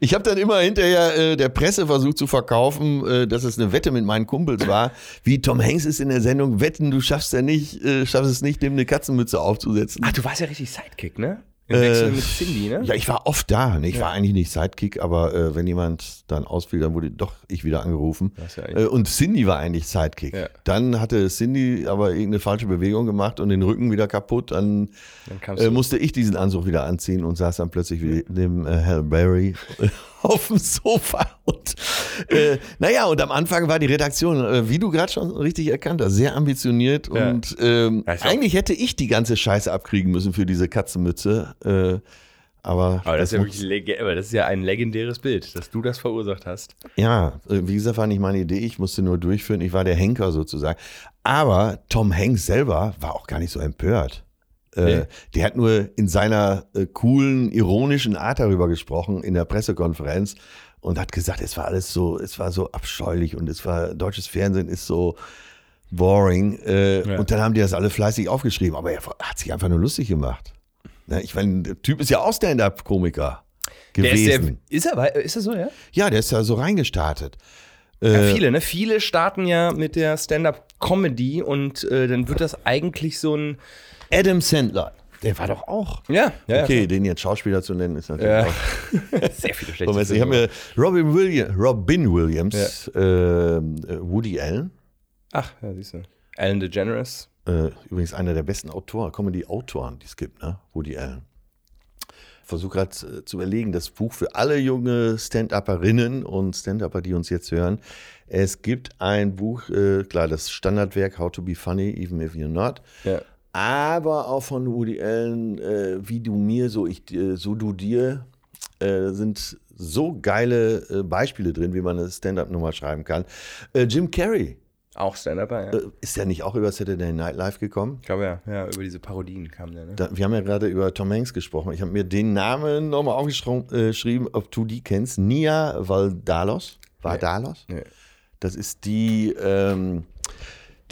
ich habe dann immer hinterher äh, der Presse versucht zu verkaufen, äh, dass es eine Wette mit meinen Kumpels war. Wie Tom Hanks ist in der Sendung, wetten, du schaffst ja nicht, äh, schaffst es nicht, dem eine Katzenmütze aufzusetzen. Ach, du warst ja richtig Sidekick, ne? Im Wechsel mit Cindy, ne? Ja, ich war oft da. Ne? Ich war eigentlich nicht Sidekick, aber äh, wenn jemand dann ausfiel, dann wurde doch ich wieder angerufen. Ja äh, und Cindy war eigentlich Sidekick. Ja. Dann hatte Cindy aber irgendeine falsche Bewegung gemacht und den Rücken wieder kaputt. Dann, Dann äh, musste ich diesen Anzug wieder anziehen und saß dann plötzlich wie neben äh, Hal Berry [LAUGHS] auf dem Sofa. Und äh, naja, und am Anfang war die Redaktion, äh, wie du gerade schon richtig erkannt hast, sehr ambitioniert. Ja. Und ähm, Ja, eigentlich hätte ich die ganze Scheiße abkriegen müssen für diese Katzenmütze. Äh, aber, Aber das, ist ja das ist ja ein legendäres Bild, dass du das verursacht hast. Ja, äh, wie gesagt, war nicht meine Idee. Ich musste nur durchführen. Ich war der Henker sozusagen. Aber Tom Hanks selber war auch gar nicht so empört. Äh, Nee. Der hat nur in seiner äh, coolen, ironischen Art darüber gesprochen in der Pressekonferenz und hat gesagt, es war alles so, es war so abscheulich und es war, deutsches Fernsehen ist so boring. Äh, Ja. Und dann haben die das alle fleißig aufgeschrieben. Aber er hat sich einfach nur lustig gemacht. Ne, Ich meine, der Typ ist ja auch Stand-Up-Komiker Der ist, gewesen. der, ist er, ist er so, ja? ja, der ist ja so reingestartet. Ja, Äh, viele, ne? Viele starten ja mit der Stand-up-Comedy und äh, dann wird das eigentlich so ein. Adam Sandler. Der war doch auch. Ja, ja, Okay, den jetzt Schauspieler zu nennen, ist natürlich Ja. auch. ja. [LAUGHS] Sehr viele schlechte Ich habe mir Robin, William, Robin Williams, ähm, äh, Woody Allen, Ach, ja, siehst du. Ellen DeGeneres. äh, übrigens einer der besten Autoren, Comedy-Autoren, die es gibt, ne? Woody Allen. Versuche gerade äh, zu überlegen, das Buch für alle junge Stand-Upperinnen und Stand-Upper, die uns jetzt hören. Es gibt ein Buch, äh, klar, das Standardwerk How to be Funny, even if you're not. Ja. Aber auch von Woody Allen, äh, wie du mir, so ich dir, so du dir, äh, sind so geile äh, Beispiele drin, wie man eine Stand-up-Nummer schreiben kann. Äh, Jim Carrey, Auch Stand-Upper, ja. äh, ist der nicht auch über Saturday Night Live gekommen? Ich glaube ja, ja, über diese Parodien kam der, ne? Da, wir haben ja gerade über Tom Hanks gesprochen. Ich habe mir den Namen nochmal aufgeschrieben, ob du die kennst. Nia Valdalos. Valdalos? Nee. Das ist die, ähm,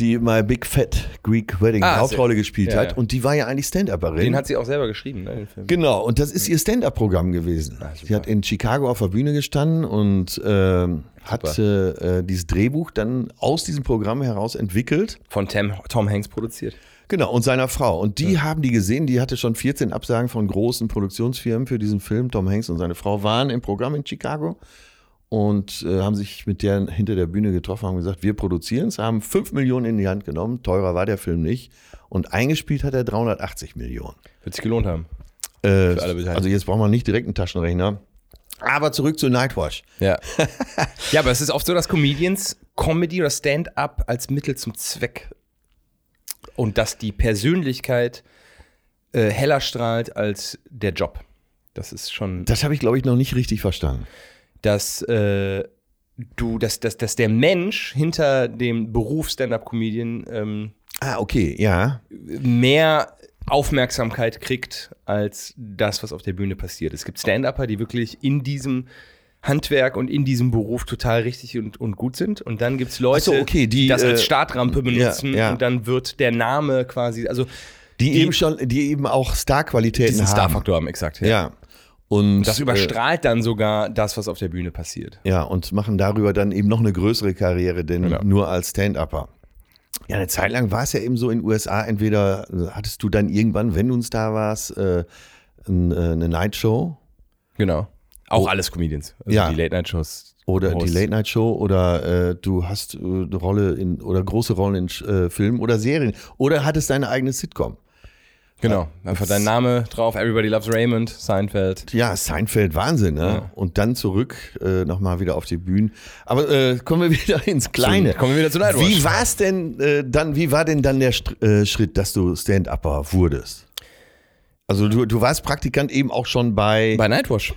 die My Big Fat Greek Wedding Ah, Hauptrolle gespielt ja, hat. ja. Und die war ja eigentlich Stand-Upperin. Den hat sie auch selber geschrieben, ne. Genau, und das ist ihr Stand-up-Programm gewesen. Ah. Sie hat in Chicago auf der Bühne gestanden und ähm, hat äh, dieses Drehbuch dann aus diesem Programm heraus entwickelt. Von Tam, Tom Hanks produziert. Genau, und seiner Frau. Und die haben die gesehen, die hatte schon 14 Absagen von großen Produktionsfirmen für diesen Film. Tom Hanks und seine Frau waren im Programm in Chicago und äh, haben sich mit der hinter der Bühne getroffen, haben gesagt, wir produzieren es, haben 5 Millionen in die Hand genommen, teurer war der Film nicht. Und eingespielt hat er 380 Millionen. Wird sich gelohnt haben. Äh, also jetzt braucht man nicht direkt einen Taschenrechner. Aber zurück zu Nightwatch. Ja. [LAUGHS] ja, aber es ist oft so, dass Comedians Comedy oder Stand-up als Mittel zum Zweck und dass die Persönlichkeit äh, heller strahlt als der Job. Das ist schon, Das habe ich, glaube ich, noch nicht richtig verstanden. Dass äh, du, dass, dass, dass der Mensch hinter dem Beruf Stand-up-Comedian ähm, Ah, okay, ja. mehr Aufmerksamkeit kriegt als das, was auf der Bühne passiert. Es gibt Stand-Upper, die wirklich in diesem Handwerk und in diesem Beruf total richtig und, und gut sind. Und dann gibt es Leute, so, okay, die, das als äh, Startrampe benutzen ja, ja. und dann wird der Name quasi, also Die, Die- eben schon, die eben auch Star-Qualitäten haben. Star-Faktor haben, exakt. Ja. Ja. Und Das überstrahlt dann sogar das, was auf der Bühne passiert. Äh, ja, und machen darüber dann eben noch eine größere Karriere, denn Genau. nur als Stand-Upper. Ja, eine Zeit lang war es ja eben so in den USA, entweder äh, hattest du dann irgendwann, wenn du ein Star warst, äh, äh, eine Nightshow Genau. Auch Oh. alles Comedians. Also Ja. die Late-Night-Shows. oder die Hosts. Late-Night-Show oder äh, du hast äh, eine Rolle in oder große Rollen in äh, Filmen oder Serien oder hattest deine eigene Sitcom. Genau. Einfach dein Name drauf. Everybody loves Raymond, Seinfeld. Ja, Seinfeld, Wahnsinn, ne? Ja. Und dann zurück, äh, nochmal wieder auf die Bühnen. Aber äh, kommen wir [LAUGHS] wieder ins Kleine. Zum- kommen wir wieder zu Nightwatch. Wie war es denn äh, dann, wie war denn dann der St äh, Schritt, dass du Stand-Upper wurdest? Also du, du warst Praktikant eben auch schon bei, Bei Nightwatch.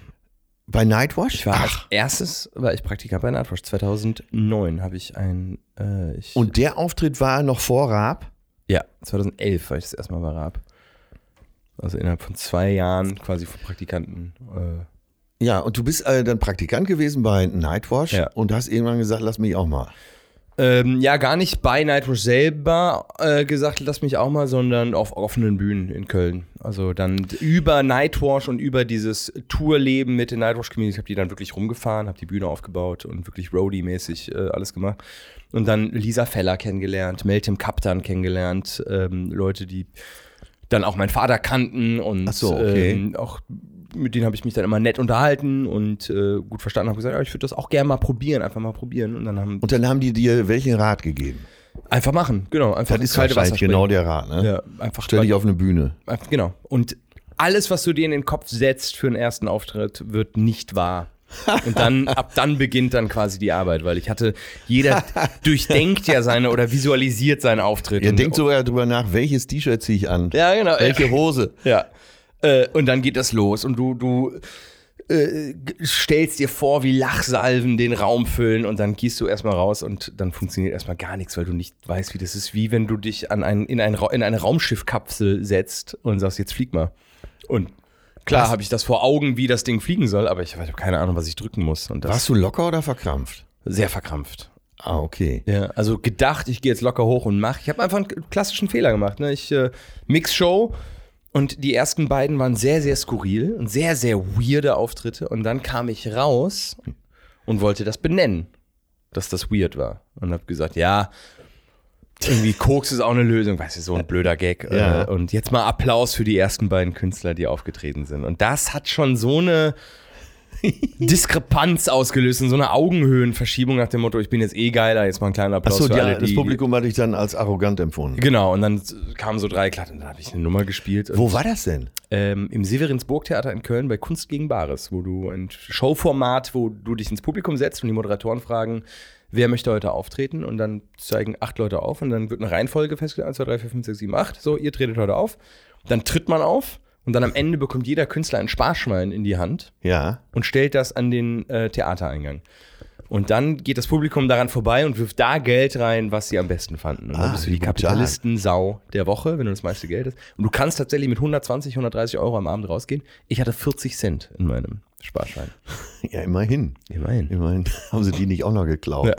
bei Nightwatch? Ich war als erstes war ich Praktikant bei Nightwatch. 2009 habe ich ein. Äh, ich, Und der Auftritt war noch vor Raab? ja, 2011 war ich das erste Mal bei Raab. Also innerhalb von zwei Jahren quasi von Praktikanten. Äh, Ja, und du bist äh, dann Praktikant gewesen bei Nightwash Ja. und hast irgendwann gesagt, lass mich auch mal. Ähm, ja, gar nicht bei Nightwish selber äh, gesagt, lass mich auch mal, sondern auf offenen Bühnen in Köln. Also dann über Nightwash und über dieses Tourleben mit den Nightwash Communities, habe die dann wirklich rumgefahren, habe die Bühne aufgebaut und wirklich Roadie-mäßig äh, alles gemacht. Und dann Lisa Feller kennengelernt, Meltem Kaptan kennengelernt, ähm, Leute, die dann auch meinen Vater kannten und so, okay. ähm, auch mit denen habe ich mich dann immer nett unterhalten und äh, gut verstanden, habe gesagt, ja, ich würde das auch gerne mal probieren, einfach mal probieren. Und dann haben Und dann haben die dir welchen Rat gegeben? Einfach machen, genau. Einfach Das ist kalte wahrscheinlich Wasser springen. genau der Rat, ne? Ja, einfach Stell dich auf eine Bühne. Genau. Und alles, was du dir in den Kopf setzt für einen ersten Auftritt, wird nicht wahr. Und dann, ab dann beginnt dann quasi die Arbeit, weil ich hatte, jeder [LAUGHS] durchdenkt ja seine oder visualisiert seinen Auftritt. Ihr denkt sogar drüber nach, welches T-Shirt ziehe ich an? Ja, genau. Welche Hose? Ja. Äh, und dann geht das los und du, du äh, stellst dir vor, wie Lachsalven den Raum füllen und dann gehst du erstmal raus und dann funktioniert erstmal gar nichts, weil du nicht weißt, wie das ist, wie wenn du dich an ein, in, ein, in eine Raumschiffkapsel setzt und sagst, jetzt flieg mal. Und klar habe ich das vor Augen, wie das Ding fliegen soll, aber ich habe keine Ahnung, was ich drücken muss. Und das Warst du locker oder verkrampft? sehr verkrampft. Ah, okay. Ja, also gedacht, ich gehe jetzt locker hoch und mach. Ich habe einfach einen klassischen Fehler gemacht. Ne? Ich äh, Mix-Show und die ersten beiden waren sehr, sehr skurril und sehr, sehr weirde Auftritte. Und dann kam ich raus und wollte das benennen, dass das weird war. Und habe gesagt, ja, irgendwie Koks ist auch eine Lösung. Weißt du, so ein blöder Gag. Ja. Äh, und jetzt mal Applaus für die ersten beiden Künstler, die aufgetreten sind. Und das hat schon so eine [LAUGHS] Diskrepanz ausgelöst und so eine Augenhöhenverschiebung nach dem Motto, ich bin jetzt eh geiler, jetzt mal einen kleinen Applaus Achso, für alle, das. Publikum hatte ich dann als arrogant empfunden. Genau, und dann kamen so drei Klatten, dann habe ich eine Nummer gespielt. Wo war das denn? Ähm, Im Severinsburg-Theater in Köln bei Kunst gegen Bares, wo du ein Showformat, wo du dich ins Publikum setzt und die Moderatoren fragen, wer möchte heute auftreten und dann zeigen acht Leute auf und dann wird eine Reihenfolge festgelegt, 1, 2, 3, 4, 5, 6, 7, 8, so, ihr tretet heute auf. Dann tritt man auf und dann am Ende bekommt jeder Künstler ein Sparschwein in die Hand Ja. und stellt das an den äh, Theatereingang. Und dann geht das Publikum daran vorbei und wirft da Geld rein, was sie am besten fanden. Und dann Ah, bist du wie die. Kapitalistensau der Woche, wenn du das meiste Geld hast. Und du kannst tatsächlich mit 120, 130 Euro am Abend rausgehen. Ich hatte 40 Cent in meinem Sparschein. [LAUGHS] Ja, immerhin. Immerhin. Immerhin [LAUGHS] haben sie die nicht auch noch geklaut.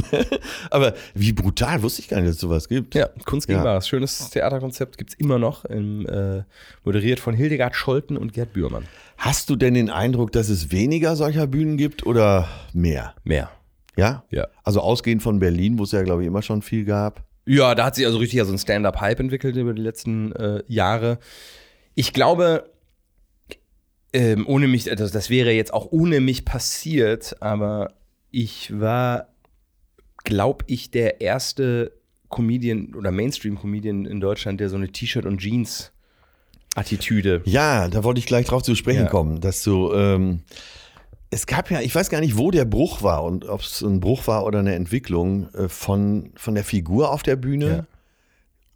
[LAUGHS] Aber wie brutal, wusste ich gar nicht, dass es sowas gibt. Ja, Kunst gegen Ja. Bares. Schönes Theaterkonzept gibt es immer noch, im, äh, moderiert von Hildegard Scholten und Gerd Bührmann. Hast du denn den Eindruck, dass es weniger solcher Bühnen gibt oder mehr? Mehr. Ja? Ja. Also ausgehend von Berlin, wo es ja, glaube ich, immer schon viel gab. Ja, da hat sich also richtig so ein Stand-up-Hype entwickelt über die letzten äh, Jahre. Ich glaube, ähm, ohne mich, also das wäre jetzt auch ohne mich passiert, aber ich war, glaube ich, der erste Comedian oder Mainstream-Comedian in Deutschland, der so eine T-Shirt- und Jeans-Attitüde. Ja, da wollte ich gleich drauf zu sprechen Ja. kommen, dass du, ähm, es gab ja, ich weiß gar nicht, wo der Bruch war und ob es ein Bruch war oder eine Entwicklung äh, von, von der Figur auf der Bühne. Ja.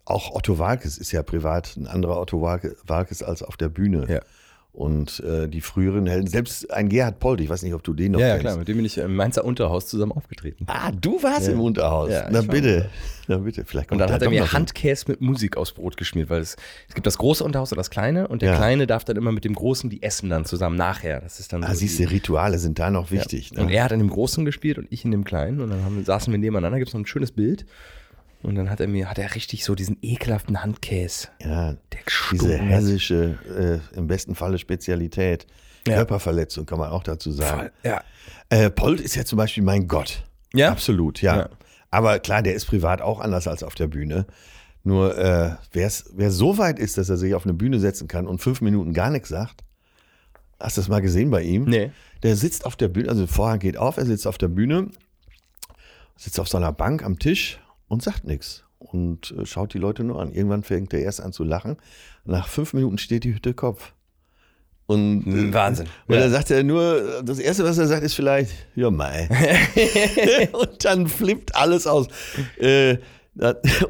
Auch Otto Walkes ist ja privat ein anderer Otto Walke- Walkes als auf der Bühne. Ja. Und äh, die früheren Helden, selbst ein Gerhard Polt, ich weiß nicht, ob du den noch Ja, ja, kennst. klar, mit dem bin ich im Mainzer Unterhaus zusammen aufgetreten. Ah, du warst Ja. im Unterhaus. Ja, Na bitte. [LAUGHS] Na bitte, vielleicht Und dann da hat er mir Handkäse mit Musik aufs Brot geschmiert, weil es, es gibt das große Unterhaus und das kleine und der Ja. kleine darf dann immer mit dem großen, die essen dann zusammen nachher. Das ist dann Ah, so siehst die- du, Rituale sind da noch wichtig. Und Ne? er hat in dem großen gespielt und ich in dem kleinen und dann haben, saßen wir nebeneinander, gibt es noch ein schönes Bild. Und dann hat er mir, hat er richtig so diesen ekelhaften Handkäse. Ja, Der diese hessische, äh, im besten Falle Spezialität. Ja. Körperverletzung kann man auch dazu sagen. Ja. Äh, Polt ist ja zum Beispiel mein Gott. Ja? Absolut, ja. Ja. Aber klar, der ist privat auch anders als auf der Bühne. Nur äh, wer so weit ist, dass er sich auf eine Bühne setzen kann und fünf Minuten gar nichts sagt, hast du das mal gesehen bei ihm? Nee. Der sitzt auf der Bühne, also der Vorhang geht auf, er sitzt auf der Bühne, sitzt auf so einer Bank am Tisch und sagt nichts und äh, schaut die Leute nur an. Irgendwann fängt er erst an zu lachen. Nach fünf Minuten steht die Hütte Kopf. Und, äh, Wahnsinn. Und Ja. dann sagt er nur, das Erste, was er sagt, ist vielleicht, ja, mei. [LAUGHS] [LAUGHS] und dann flippt alles aus. Äh,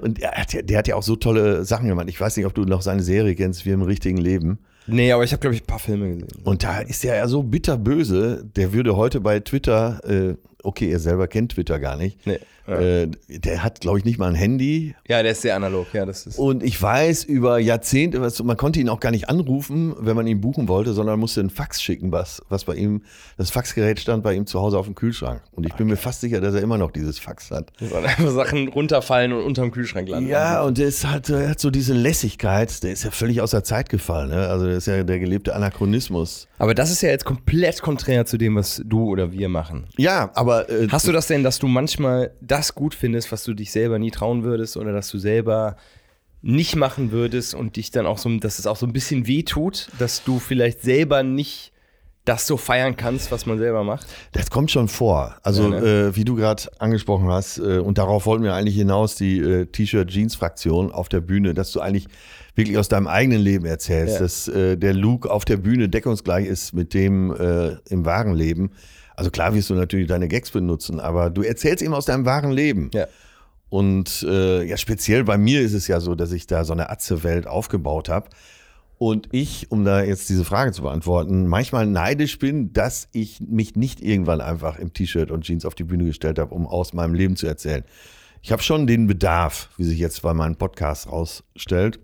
und er hat ja, der hat ja auch so tolle Sachen gemacht. Ich weiß nicht, ob du noch seine Serie kennst, wie im richtigen Leben. Nee, aber ich habe, glaube ich, ein paar Filme gesehen. Und da ist er ja so bitterböse, der würde heute bei Twitter äh, okay, er selber kennt Twitter gar nicht. Nee, ja. Äh, der hat, glaube ich, nicht mal ein Handy. Ja, der ist sehr analog, ja, das ist. Und ich weiß über Jahrzehnte, was- man konnte ihn auch gar nicht anrufen, wenn man ihn buchen wollte, sondern musste einen Fax schicken, was, was bei ihm, das Faxgerät stand bei ihm zu Hause auf dem Kühlschrank. Und ich bin mir fast sicher, dass er immer noch dieses Fax hat. Einfach Sachen runterfallen und unterm Kühlschrank landen. Ja, und es hat, er hat so diese Lässigkeit, der ist ja völlig aus der Zeit gefallen. Ne? Also, das ist ja der gelebte Anachronismus. Aber das ist ja jetzt komplett konträr zu dem, was du oder wir machen. Ja, aber. Äh, Hast du das denn, dass du manchmal das gut findest, was du dich selber nie trauen würdest oder dass du selber nicht machen würdest und dich dann auch so, dass es auch so ein bisschen weh tut, dass du vielleicht selber nicht das so feiern kannst, was man selber macht? Das kommt schon vor. Also, Ja, ne? äh, wie du gerade angesprochen hast, äh, und darauf wollten wir eigentlich hinaus, die äh, T-Shirt-Jeans-Fraktion auf der Bühne, dass du eigentlich wirklich aus deinem eigenen Leben erzählst, Ja. dass äh, der Look auf der Bühne deckungsgleich ist mit dem äh, im wahren Leben. Also klar wirst du natürlich deine Gags benutzen, aber du erzählst eben aus deinem wahren Leben. Ja. Und äh, ja, speziell bei mir ist es ja so, dass ich da so eine Atze-Welt aufgebaut habe. Und ich, um da jetzt diese Frage zu beantworten, manchmal neidisch bin, dass ich mich nicht irgendwann einfach im T-Shirt und Jeans auf die Bühne gestellt habe, um aus meinem Leben zu erzählen. Ich habe schon den Bedarf, wie sich jetzt bei meinem Podcast rausstellt.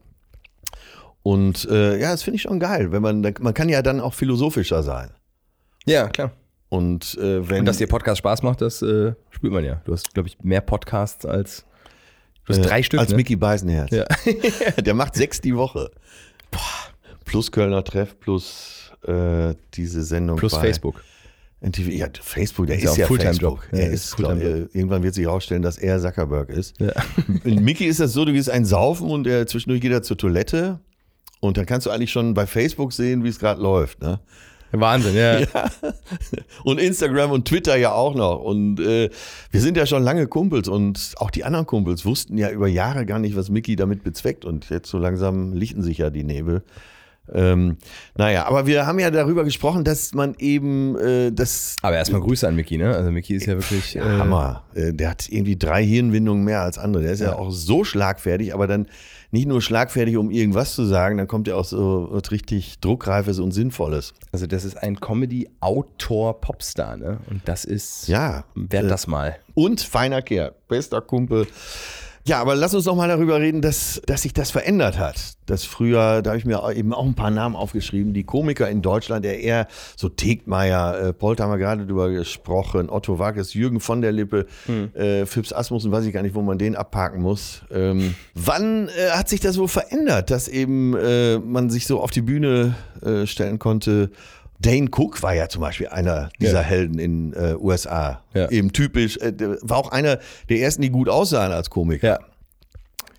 Und äh, ja, das finde ich schon geil, wenn man, man kann ja dann auch philosophischer sein. Ja, klar. Und äh, wenn Und dass dir Podcast Spaß macht, das äh, spürt man ja. Du hast, glaube ich, mehr Podcasts als. Du hast Äh, drei Stück. Als ne? Mickey Beisenherz. Ja. [LAUGHS] Der macht sechs die Woche. Plus Kölner Treff, plus äh, diese Sendung. Plus Facebook. NTV. Ja, Facebook, der Ist ist, ja ja. Facebook. Ja, er ist ist, glaub, äh, irgendwann wird sich herausstellen, dass er Zuckerberg ist. Ja. [LAUGHS] Mickey ist das so, du gehst ein Saufen und er zwischendurch geht er zur Toilette und dann kannst du eigentlich schon bei Facebook sehen, wie es gerade läuft. Ne? Wahnsinn, [LAUGHS] ja. Und Instagram und Twitter ja auch noch. Und äh, wir sind ja schon lange Kumpels und auch die anderen Kumpels wussten ja über Jahre gar nicht, was Mickey damit bezweckt. Und jetzt so langsam lichten sich ja die Nebel. Ähm, naja, aber wir haben ja darüber gesprochen, dass man eben äh, das Aber erstmal Grüße an Mickey, ne? Also Mickey ist ja wirklich. Äh, Hammer. Äh, Der hat irgendwie drei Hirnwindungen mehr als andere. Der ist ja. Ja. auch so schlagfertig, aber dann nicht nur schlagfertig, um irgendwas zu sagen, dann kommt er auch so was richtig Druckreifes und Sinnvolles. Also das ist ein Comedy-Autor-Popstar, ne? Und das ist. Ja. Werd äh, das mal. Und feiner Kerl, bester Kumpel. Ja, aber lass uns doch mal darüber reden, dass, dass sich das verändert hat. Dass früher, da habe ich mir eben auch ein paar Namen aufgeschrieben, die Komiker in Deutschland, der eher so Tegmeier, äh, Polt haben wir gerade drüber gesprochen, Otto Wages, Jürgen von der Lippe, äh, Phipps Asmussen, weiß ich gar nicht, wo man den abparken muss. Ähm, wann äh, hat sich das wohl verändert, dass eben äh, man sich so auf die Bühne äh, stellen konnte? Dane Cook war ja zum Beispiel einer dieser Ja. Helden in äh, USA. Ja. Eben typisch. Äh, war auch einer der ersten, die gut aussahen als Komiker. Ja.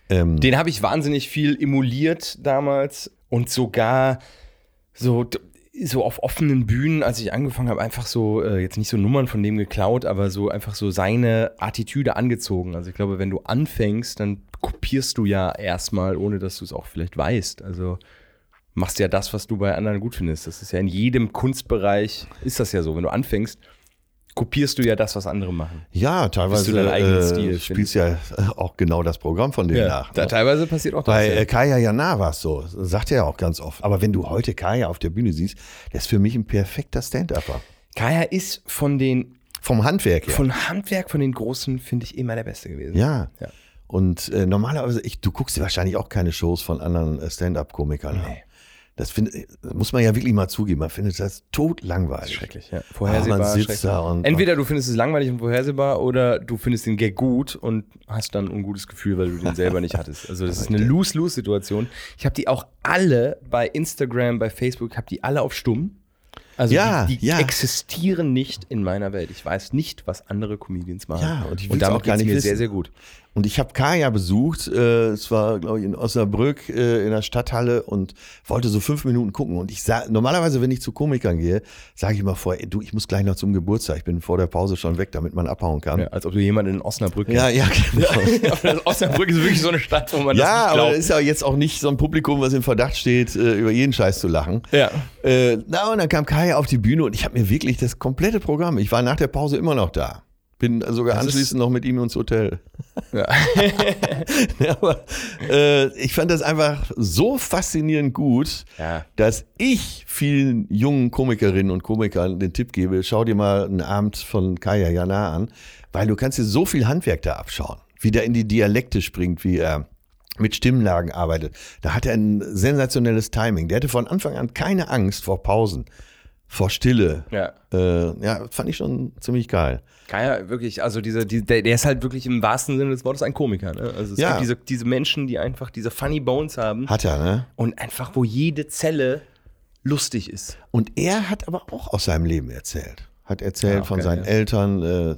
Ähm, Den habe ich wahnsinnig viel emuliert damals und sogar so, so auf offenen Bühnen, als ich angefangen habe, einfach so, äh, jetzt nicht so Nummern von dem geklaut, aber so einfach so seine Attitüde angezogen. Also ich glaube, wenn du anfängst, dann kopierst du ja erstmal, ohne dass du es auch vielleicht weißt. Also machst ja das, was du bei anderen gut findest. Das ist ja in jedem Kunstbereich, ist das ja so. Wenn du anfängst, kopierst du ja das, was andere machen. ja, teilweise du äh, Stil spielst ja äh, auch genau das Programm von denen nach. da, ne? teilweise passiert auch das. Bei ja. äh, Kaya Jana war es so, sagt er ja auch ganz oft. Aber wenn du heute Kaya auf der Bühne siehst, der ist für mich ein perfekter Stand-Upper. Kaya ist von den Vom Handwerk her. Von Handwerk von den Großen finde ich immer der Beste gewesen. ja. Ja. Und äh, normalerweise, ich, du guckst dir wahrscheinlich auch keine Shows von anderen äh, Stand-Up-Komikern an. Das find, muss man ja wirklich mal zugeben. Man findet das totlangweilig. Schrecklich, ja. Ah, Vorhersehbar. man sitzt da und Entweder du findest es langweilig und vorhersehbar oder du findest den Gag gut und hast dann ein ungutes Gefühl, weil du den [LAUGHS] selber nicht hattest. Also das ist eine Lose-Lose-Situation. Ich habe die auch alle bei Instagram, bei Facebook, ich habe die alle auf stumm. Also Ja, die, die ja. existieren nicht in meiner Welt. Ich weiß nicht, was andere Comedians machen. Ja, und ich damit auch gar nicht mir wissen. sehr, sehr gut. Und ich habe Kaya besucht, äh, es war, glaube ich, in Osnabrück äh, in der Stadthalle und wollte so fünf Minuten gucken. Und ich sag, normalerweise, wenn ich zu Komikern gehe, sage ich immer vorher, du, ich muss gleich noch zum Geburtstag. Ich bin vor der Pause schon weg, damit man abhauen kann. Ja, als ob du jemanden in Osnabrück Ja, ja, genau. [LAUGHS] Aber Osnabrück ist wirklich so eine Stadt, wo man Ja, das nicht aber glaubt. das ist ja jetzt auch nicht so ein Publikum, was im Verdacht steht, äh, über jeden Scheiß zu lachen. Ja. Äh, na, und dann kam Kaya auf die Bühne und ich habe mir wirklich das komplette Programm, ich war nach der Pause immer noch da. Bin sogar Das anschließend noch mit ihm ins Hotel. Ja. [LAUGHS] Ja, aber äh, ich fand das einfach so faszinierend gut, Ja. dass ich vielen jungen Komikerinnen und Komikern den Tipp gebe, schau dir mal einen Abend von Kaya Jana an, weil du kannst dir so viel Handwerk da abschauen, wie der in die Dialekte springt, wie er mit Stimmlagen arbeitet. Da hat er ein sensationelles Timing. Der hatte von Anfang an keine Angst vor Pausen, vor Stille. ja. Äh, ja, fand ich schon ziemlich geil. Kaya, wirklich, also diese, die, der, der ist halt wirklich im wahrsten Sinne des Wortes ein Komiker. Ne? Also es Ja. gibt diese, diese Menschen, die einfach diese funny Bones haben Hat er, ne? und einfach, wo jede Zelle lustig ist. Und er hat aber auch aus seinem Leben erzählt. Hat erzählt Ja, von geil, seinen ja. Eltern. Äh, äh,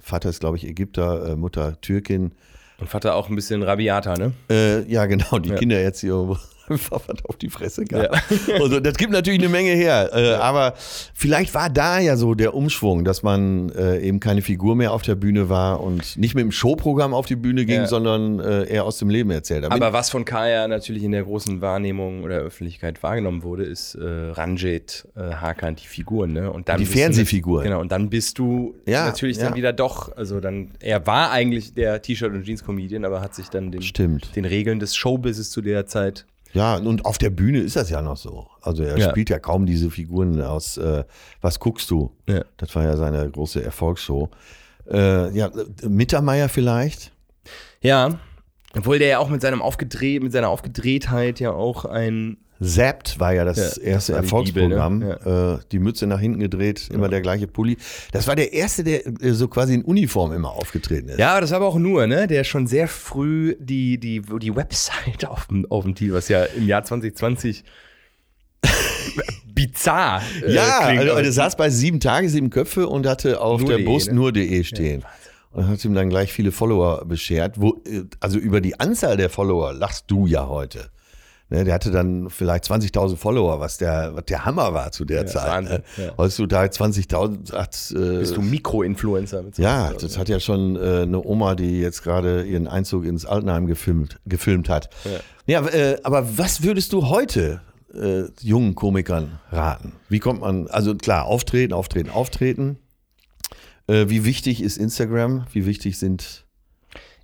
Vater ist, glaube ich, Ägypter, äh, Mutter Türkin. Und Vater auch ein bisschen rabiater, ne? Äh, ja, genau, die Ja. Kindererziehung, einfach was auf die Fresse gab. [LAUGHS] Und so, das gibt natürlich eine Menge her. Äh, Aber vielleicht war da ja so der Umschwung, dass man äh, eben keine Figur mehr auf der Bühne war und nicht mit dem Showprogramm auf die Bühne ging, Ja. sondern äh, eher aus dem Leben erzählt. hat. Aber was von Kaya natürlich in der großen Wahrnehmung oder Öffentlichkeit wahrgenommen wurde, ist äh, Ranjit, äh, Hakan, die Figuren, ne? Und dann Die Fernsehfiguren. Genau, und dann bist du Ja, natürlich dann ja. wieder doch, also dann, er war eigentlich der T-Shirt- und Jeans-Comedian, aber hat sich dann den, den Regeln des Showbusiness zu der Zeit Ja, und auf der Bühne ist das ja noch so. Also er Ja. spielt ja kaum diese Figuren aus äh, Was guckst du? Ja. Das war ja seine große Erfolgsshow. Äh, ja, Mittermeier vielleicht? Ja, obwohl der ja auch mit seinem Aufgedreht, mit seiner Aufgedrehtheit ja auch ein Zapped war ja das Ja, erste das war die Erfolgsprogramm. Bibel, ne? äh, die Mütze nach hinten gedreht, immer der gleiche Pulli. Das war der erste, der äh, so quasi in Uniform immer aufgetreten ist. Ja, aber das war aber auch nur, ne? Der schon sehr früh die, die, die Website [LAUGHS] auf dem, auf dem Titel, was ja im Jahr 2020 [LAUGHS] bizarr äh, Ja, klingt. also, der saß bei sieben Tage, sieben Köpfe und hatte auf Nur der de, Brust ne? nur de stehen. und hat ihm dann gleich viele Follower beschert. Wo, äh, also über die Anzahl der Follower lachst du ja heute. Ne, der hatte dann vielleicht 20.000 Follower, was der, was der Hammer war zu der ist Zeit. Ne? ja. Heutzutage 20.000 hat, äh, Bist du Mikroinfluencer ja, 20.000? das hat ja schon äh, eine Oma, die jetzt gerade ihren Einzug ins Altenheim gefilmt, gefilmt hat. Ja, äh, aber was würdest du heute äh, jungen Komikern raten? Wie kommt man, also klar, auftreten, auftreten, auftreten. Äh, wie wichtig ist Instagram? Wie wichtig sind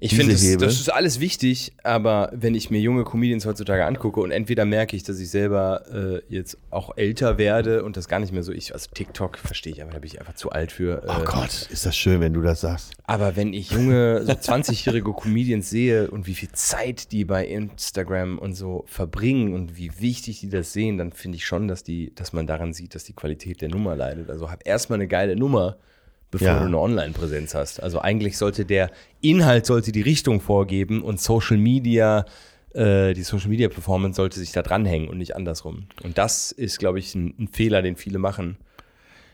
Ich finde, das, das ist alles wichtig, aber wenn ich mir junge Comedians heutzutage angucke und entweder merke ich, dass ich selber äh, jetzt auch älter werde und das gar nicht mehr so ich, also TikTok verstehe ich, aber da bin ich einfach zu alt für. Äh, Oh Gott, ist das schön, wenn du das sagst. Aber wenn ich junge, so 20-jährige Comedians sehe und wie viel Zeit die bei Instagram und so verbringen und wie wichtig die das sehen, dann finde ich schon, dass die, dass man daran sieht, dass die Qualität der Nummer leidet. Also hab erstmal eine geile Nummer, bevor Ja. du eine Online-Präsenz hast. Also eigentlich sollte der Inhalt sollte die Richtung vorgeben und Social Media, äh, die Social Media Performance sollte sich da dranhängen und nicht andersrum. Und das ist, glaube ich, ein, ein Fehler, den viele machen.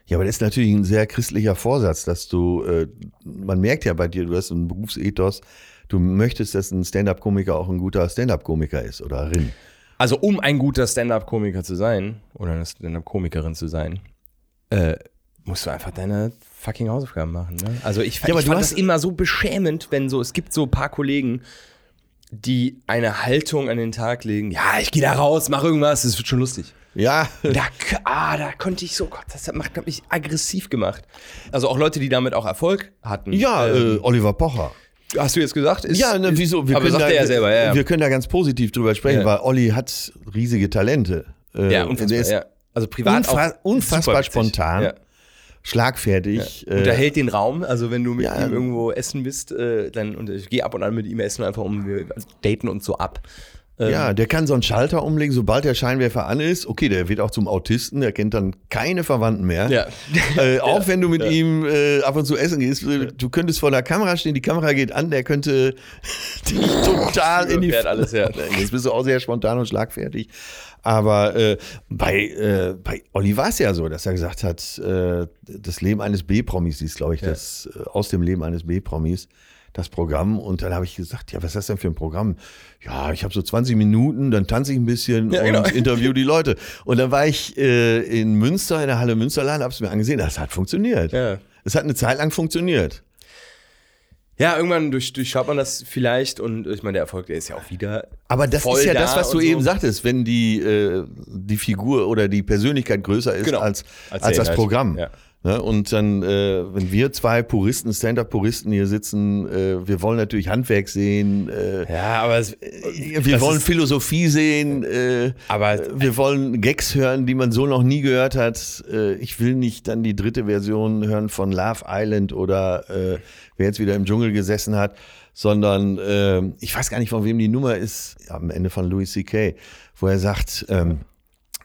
Ja, aber das ist natürlich ein sehr christlicher Vorsatz, dass du, äh, man merkt ja bei dir, du hast einen Berufsethos, du möchtest, dass ein Stand-up-Komiker auch ein guter Stand-up-Komiker ist oder Rin. Also um ein guter Stand-up-Komiker zu sein oder eine Stand-up-Komikerin zu sein, äh, musst du einfach deine fucking Hausaufgaben machen. Ne? Also ich, Ja, aber ich du fand hast- das immer so beschämend, wenn so, es gibt so ein paar Kollegen, die eine Haltung an den Tag legen, ja, ich gehe da raus, mach irgendwas, das wird schon lustig. Ja, Da, ah, da konnte ich so, Gott, das hat mich aggressiv gemacht. Also auch Leute, die damit auch Erfolg hatten. ja, Ähm, äh, Oliver Pocher. hast du jetzt gesagt? Ist, Ja, ne, wieso? Wir aber können sagt da, er ja selber, ja. Wir können da ganz positiv drüber sprechen, Ja. weil Olli hat riesige Talente. Äh, ja, unfassbar, ist ja. Also privat unfa- unfassbar spontan. Ja. Schlagfertig. äh, unterhält den Raum. Also wenn du mit ja. ihm irgendwo essen bist, äh, dann und ich gehe ab und an mit ihm essen, einfach um wir daten uns so ab. Ähm, Ja, der kann so einen Schalter umlegen, sobald der Scheinwerfer an ist. Okay, der wird auch zum Autisten, der kennt dann keine Verwandten mehr. Ja. [LAUGHS] Äh, auch wenn du mit ihm äh, ab und zu essen gehst, äh, du könntest vor der Kamera stehen, die Kamera geht an, der könnte [LAUGHS] dich total in die Überfährt alles, ja. [LAUGHS] Jetzt bist du auch sehr spontan und schlagfertig. Aber äh, bei, äh, bei Olli war es ja so, dass er gesagt hat, äh, das Leben eines B-Promis ist, glaube ich, das äh, aus dem Leben eines B-Promis das Programm. Und dann habe ich gesagt, ja, was ist das denn für ein Programm? Ja, ich habe so 20 Minuten, dann tanze ich ein bisschen Ja, und genau. interview die Leute. Und dann war ich äh, in Münster, in der Halle Münsterland, habe es mir angesehen, das hat funktioniert. Ja. Es hat eine Zeit lang funktioniert. Ja, irgendwann durch, durchschaut man das vielleicht und ich meine, der Erfolg, der ist ja auch wieder. Aber das ist ja da das, was du und eben so. sagtest, wenn die, äh, die Figur oder die Persönlichkeit größer ist Genau. als, Als als, das. Programm. Ja. Ne? Und dann, äh, wenn wir zwei Puristen, Stand-up-Puristen hier sitzen, äh, wir wollen natürlich Handwerk sehen, äh, Ja, aber es, wir wollen Philosophie sehen, äh, aber wir wollen Gags hören, die man so noch nie gehört hat. Äh, ich will nicht dann die dritte Version hören von Love Island oder äh, wer jetzt wieder im Dschungel gesessen hat, sondern äh, ich weiß gar nicht, von wem die Nummer ist, am Ende von Louis C.K., wo er sagt, ähm,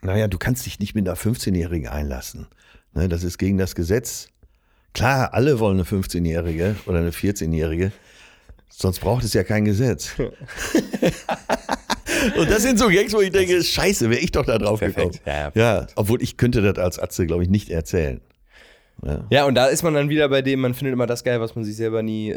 naja, du kannst dich nicht mit einer 15-Jährigen einlassen. Ne, das ist gegen das Gesetz. Klar, alle wollen eine 15-Jährige oder eine 14-Jährige. Sonst braucht es ja kein Gesetz. [LAUGHS] Und das sind so Gags, wo ich denke, scheiße, wäre ich doch da drauf Perfekt, gekommen. ja, ja, obwohl ich könnte das als Atze, glaube ich, nicht erzählen. Ja, und da ist man dann wieder bei dem, man findet immer das geil, was man sich selber nie äh,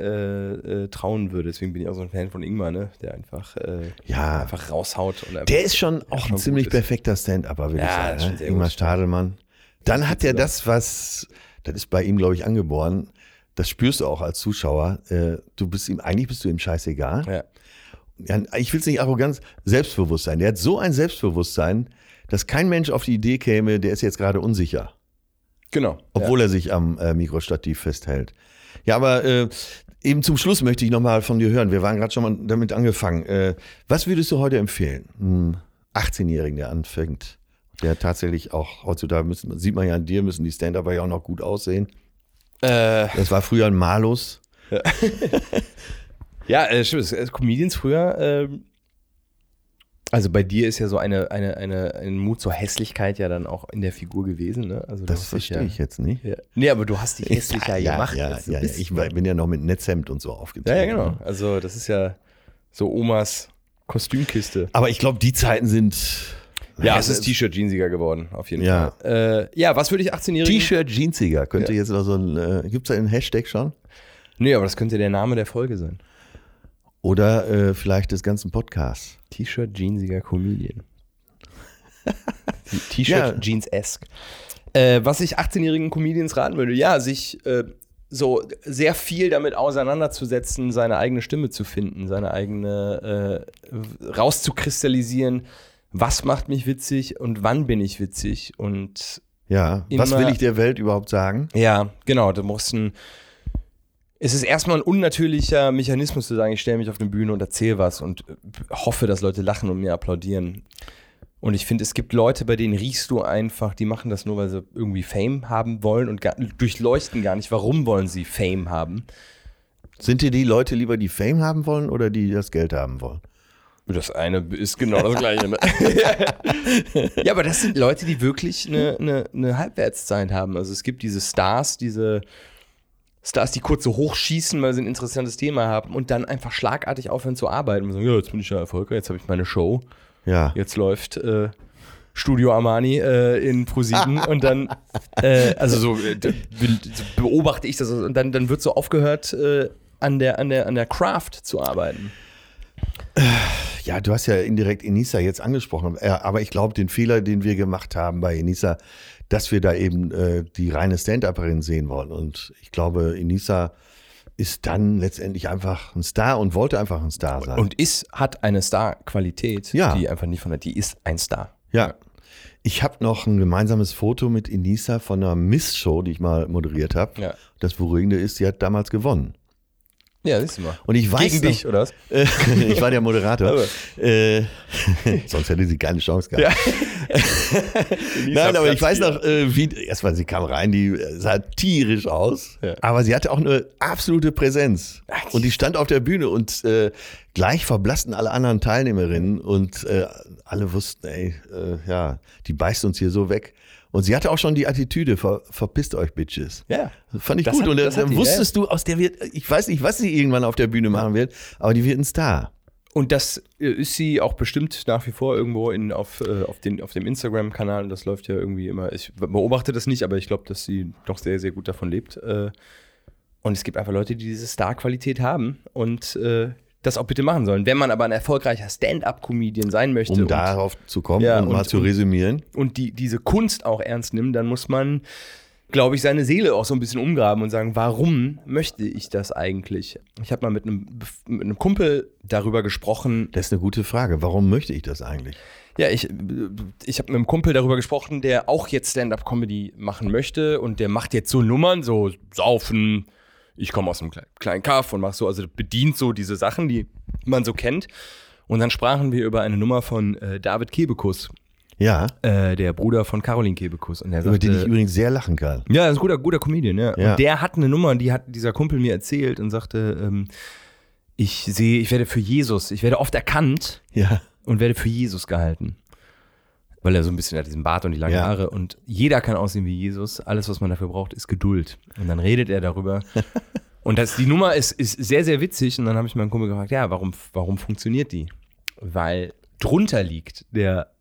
äh, trauen würde. Deswegen bin ich auch so ein Fan von Ingmar, ne? Der einfach, äh, Ja. einfach raushaut. Und einfach Der ist schon auch ein ziemlich perfekter Stand-Upper, würde Ja, ich sagen. Ne? Ingmar gut. Stadelmann. Dann hat er das, was, das ist bei ihm, glaube ich, angeboren. Das spürst du auch als Zuschauer. Äh, Du bist ihm, eigentlich bist du ihm scheißegal. Ja. ja, ich will es nicht arrogant, Selbstbewusstsein. Der hat so ein Selbstbewusstsein, dass kein Mensch auf die Idee käme, der ist jetzt gerade unsicher, Genau. obwohl er sich am äh, Mikrostativ festhält. Ja, aber äh, eben zum Schluss möchte ich nochmal von dir hören. Wir waren gerade schon mal damit angefangen. Äh, was würdest du heute empfehlen? Ein 18-Jährigen, der anfängt, der tatsächlich auch heutzutage müssen, sieht man ja an dir, müssen die Stand-Upper ja auch noch gut aussehen. Ja, äh, Das war früher ein Malus. ja [LAUGHS] äh, stimmt. Comedians früher, ähm, also bei dir ist ja so eine, eine, eine, ein Mut zur Hässlichkeit ja dann auch in der Figur gewesen, ne? Also Das verstehe ja, ich jetzt nicht. Ja. Nee, aber du hast dich hässlicher ja, gemacht. Ja, ja, ja. Ich ne? bin ja noch mit Netzhemd und so ja, aufgetreten. ja, genau. Also das ist ja so Omas Kostümkiste. Aber ich glaube, die Zeiten sind. Ja, es ist T-Shirt-Jeansiger geworden, auf jeden Ja. Fall. Äh, ja, was würde ich 18-Jährigen? T-Shirt Jeansiger. Könnte jetzt noch so ein. Äh, Gibt es da einen Hashtag schon? Nee, aber das könnte der Name der Folge sein. Oder äh, vielleicht des ganzen Podcasts. T-Shirt Jeansiger Comedian. [LAUGHS] Ja. T-Shirt Jeans-esque. Äh, was ich 18-jährigen Comedians raten würde, ja, sich äh, so sehr viel damit auseinanderzusetzen, seine eigene Stimme zu finden, seine eigene äh, rauszukristallisieren, was macht mich witzig und wann bin ich witzig und Ja. Was Immer- will ich der Welt überhaupt sagen? Ja, genau. Du musst ein. Es ist erstmal ein unnatürlicher Mechanismus zu sagen, ich stelle mich auf eine Bühne und erzähle was und äh, hoffe, dass Leute lachen und mir applaudieren. Und ich finde, es gibt Leute, bei denen riechst du einfach, die machen das nur, weil sie irgendwie Fame haben wollen und gar, durchleuchten gar nicht, warum wollen sie Fame haben. Sind dir die Leute lieber, die Fame haben wollen oder die das Geld haben wollen? Das eine ist genau das Gleiche. Ne? [LAUGHS] ja, aber das sind Leute, die wirklich eine, eine, eine Halbwertszeit haben. Also es gibt diese Stars, diese Stars, die kurz so hochschießen, weil sie ein interessantes Thema haben und dann einfach schlagartig aufhören zu arbeiten und sagen, ja, jetzt bin ich ja erfolgreich, jetzt habe ich meine Show, Ja. jetzt läuft äh, Studio Armani äh, in ProSieben [LAUGHS] und dann, äh, also so, äh, so beobachte ich das und dann, dann wird so aufgehört, äh, an, der, an, der, an der Craft zu arbeiten. Ja, du hast ja indirekt Enisa jetzt angesprochen, aber ich glaube, den Fehler, den wir gemacht haben bei Enisa, dass wir da eben äh, die reine Stand-Upperin sehen wollen. Und ich glaube, Enisa ist dann letztendlich einfach ein Star und wollte einfach ein Star sein. Und ist, hat eine Star-Qualität, Ja. die einfach nicht von der, die ist ein Star. ja, ich habe noch ein gemeinsames Foto mit Enisa von einer Miss-Show, die ich mal moderiert habe. Ja. Das Beruhigende ist, sie hat damals gewonnen. Ja, siehst du mal. Und ich weiß Gegen noch, dich, oder was? [LAUGHS] Ich war der Moderator. Äh, [LAUGHS] sonst hätte sie keine Chance gehabt. [LAUGHS] Nein, aber ich weiß noch, äh, wie, erstmal sie kam rein, die sah tierisch aus, Ja. aber sie hatte auch eine absolute Präsenz. Und die stand auf der Bühne und äh, gleich verblassten alle anderen Teilnehmerinnen und äh, alle wussten, ey, äh, ja, die beißt uns hier so weg. Und sie hatte auch schon die Attitüde, ver, verpisst euch, Bitches. Ja. Fand ich Das gut. hat- und dann, das dann die, wusstest du, aus der wird, ich weiß nicht, was sie irgendwann auf der Bühne machen wird, aber die wird ein Star. Und das äh, ist sie auch bestimmt nach wie vor irgendwo in, auf, äh, auf, den, auf dem Instagram-Kanal. Das läuft ja irgendwie immer. Ich beobachte das nicht, aber ich glaube, dass sie doch sehr, sehr gut davon lebt. Äh, Und es gibt einfach Leute, die diese Star-Qualität haben und äh, das auch bitte machen sollen. Wenn man aber ein erfolgreicher Stand-up-Comedian sein möchte Um und, darauf zu kommen Ja, und, mal und- zu resümieren. und die, diese Kunst auch ernst nimmt, dann muss man glaube ich, seine Seele auch so ein bisschen umgraben und sagen, warum möchte ich das eigentlich? Ich habe mal mit einem, mit einem Kumpel darüber gesprochen. Das ist eine gute Frage. Warum möchte ich das eigentlich? Ja, ich, ich habe mit einem Kumpel darüber gesprochen, der auch jetzt Stand-up-Comedy machen möchte und der macht jetzt so Nummern, so Saufen. Ich komme aus einem kleinen Kaff und mach so, also bedient so diese Sachen, die man so kennt. Und dann sprachen wir über eine Nummer von äh, David Kebekus. Ja. Äh, der Bruder von Caroline Kebekus. Und der über sagte, den ich übrigens sehr lachen kann. Ja, das ist ein guter, guter Comedian, ja. Ja. Und der hat eine Nummer, die hat dieser Kumpel mir erzählt und sagte, ähm, ich sehe, ich werde für Jesus, ich werde oft erkannt Ja. und werde für Jesus gehalten. Weil er so ein bisschen hat diesen Bart und die langen Ja. Haare und jeder kann aussehen wie Jesus. Alles, was man dafür braucht, ist Geduld. Und dann redet er darüber. [LAUGHS] und das, die Nummer ist, ist sehr, sehr witzig. Und dann habe ich meinen Kumpel gefragt, ja, warum, warum funktioniert die? Weil drunter liegt der,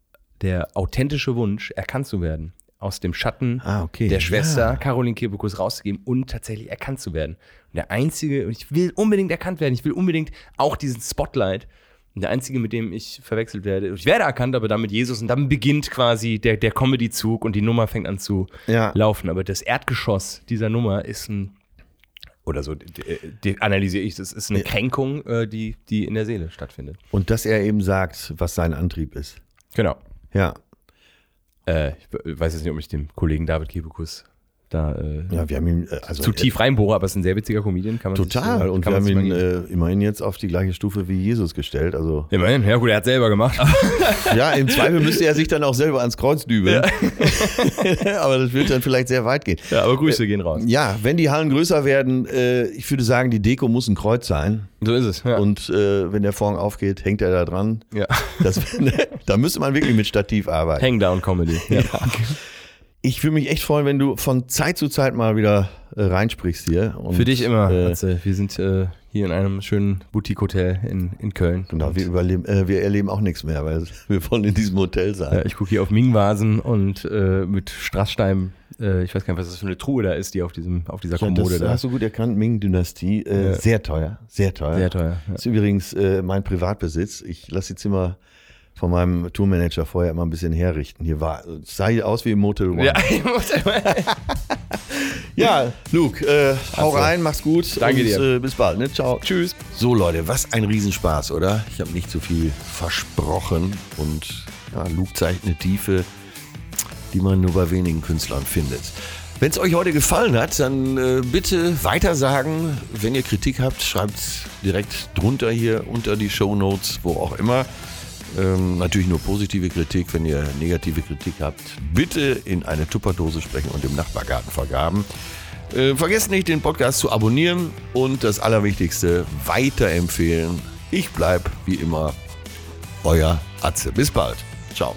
der authentische Wunsch, erkannt zu werden. Aus dem Schatten Ah, okay. der Schwester Ja. Caroline Kebekus rauszugeben und tatsächlich erkannt zu werden. Und der Einzige, und ich will unbedingt erkannt werden, ich will unbedingt auch diesen Spotlight. Und der Einzige, mit dem ich verwechselt werde, ich werde erkannt, aber dann mit Jesus und dann beginnt quasi der, der Comedy-Zug und die Nummer fängt an zu Ja. laufen. Aber das Erdgeschoss dieser Nummer ist ein, oder so analysiere ich, das ist eine Kränkung, äh, die, die in der Seele stattfindet. Und dass er eben sagt, was sein Antrieb ist. Genau. Ja. Äh, ich weiß jetzt nicht, ob ich dem Kollegen David Kebekus da äh, Ja, wir haben ihn, äh, also zu tief reinbohre, aber es ist ein sehr witziger Comedian, kann man Total. Sich, äh, und wir haben ihn äh, immerhin jetzt auf die gleiche Stufe wie Jesus gestellt. Also Immerhin, ja gut, er hat selber gemacht. [LAUGHS] ja, im Zweifel müsste er sich dann auch selber ans Kreuz dübeln. [LAUGHS] Aber das wird dann vielleicht sehr weit gehen. ja, aber Grüße gehen raus. Ja, wenn die Hallen größer werden, äh, ich würde sagen, die Deko muss ein Kreuz sein. So ist es. Ja. Und äh, wenn der Vorhang aufgeht, hängt er da dran. ja. Das, [LAUGHS] da müsste man wirklich mit Stativ arbeiten. Hangdown Comedy. Ja. Ich würde mich echt freuen, wenn du von Zeit zu Zeit mal wieder äh, reinsprichst hier. Und, Für dich immer. Äh, Atze. Wir sind äh, hier in einem schönen Boutique-Hotel in, in Köln. genau, Und, wir, überleben, äh, wir erleben auch nichts mehr, weil [LAUGHS] wir wollen in diesem Hotel sein. ja, ich gucke hier auf Ming-Vasen und äh, mit Strassstein. Äh, ich weiß gar nicht, was das für eine Truhe da ist, die auf, diesem, auf dieser Ja, Kommode das da hast du gut erkannt, Ming-Dynastie. Äh, Ja. Sehr teuer, sehr teuer. Sehr teuer. Ja. Das ist übrigens mein Privatbesitz. Ich lasse die Zimmer von meinem Tourmanager vorher immer ein bisschen herrichten. Hier war, es sah hier aus wie im Motel One. Ja, [LAUGHS] ich muss [LAUGHS] Ja, Luke, äh, hau Also, rein, mach's gut. danke und, dir. Äh, bis bald, ne? Ciao. Tschüss. So, Leute, was ein Riesenspaß, oder? Ich habe nicht zu viel versprochen. Und ja, Luke zeigt eine Tiefe, die man nur bei wenigen Künstlern findet. Wenn es euch heute gefallen hat, dann äh, bitte weitersagen. Wenn ihr Kritik habt, schreibt direkt drunter hier unter die Show Notes, wo auch immer. Ähm, natürlich nur positive Kritik. Wenn ihr negative Kritik habt, bitte in eine Tupperdose sprechen und im Nachbargarten vergaben. Äh, vergesst nicht, den Podcast zu abonnieren und das Allerwichtigste, weiterempfehlen. Ich bleib wie immer euer Atze. Bis bald. Ciao.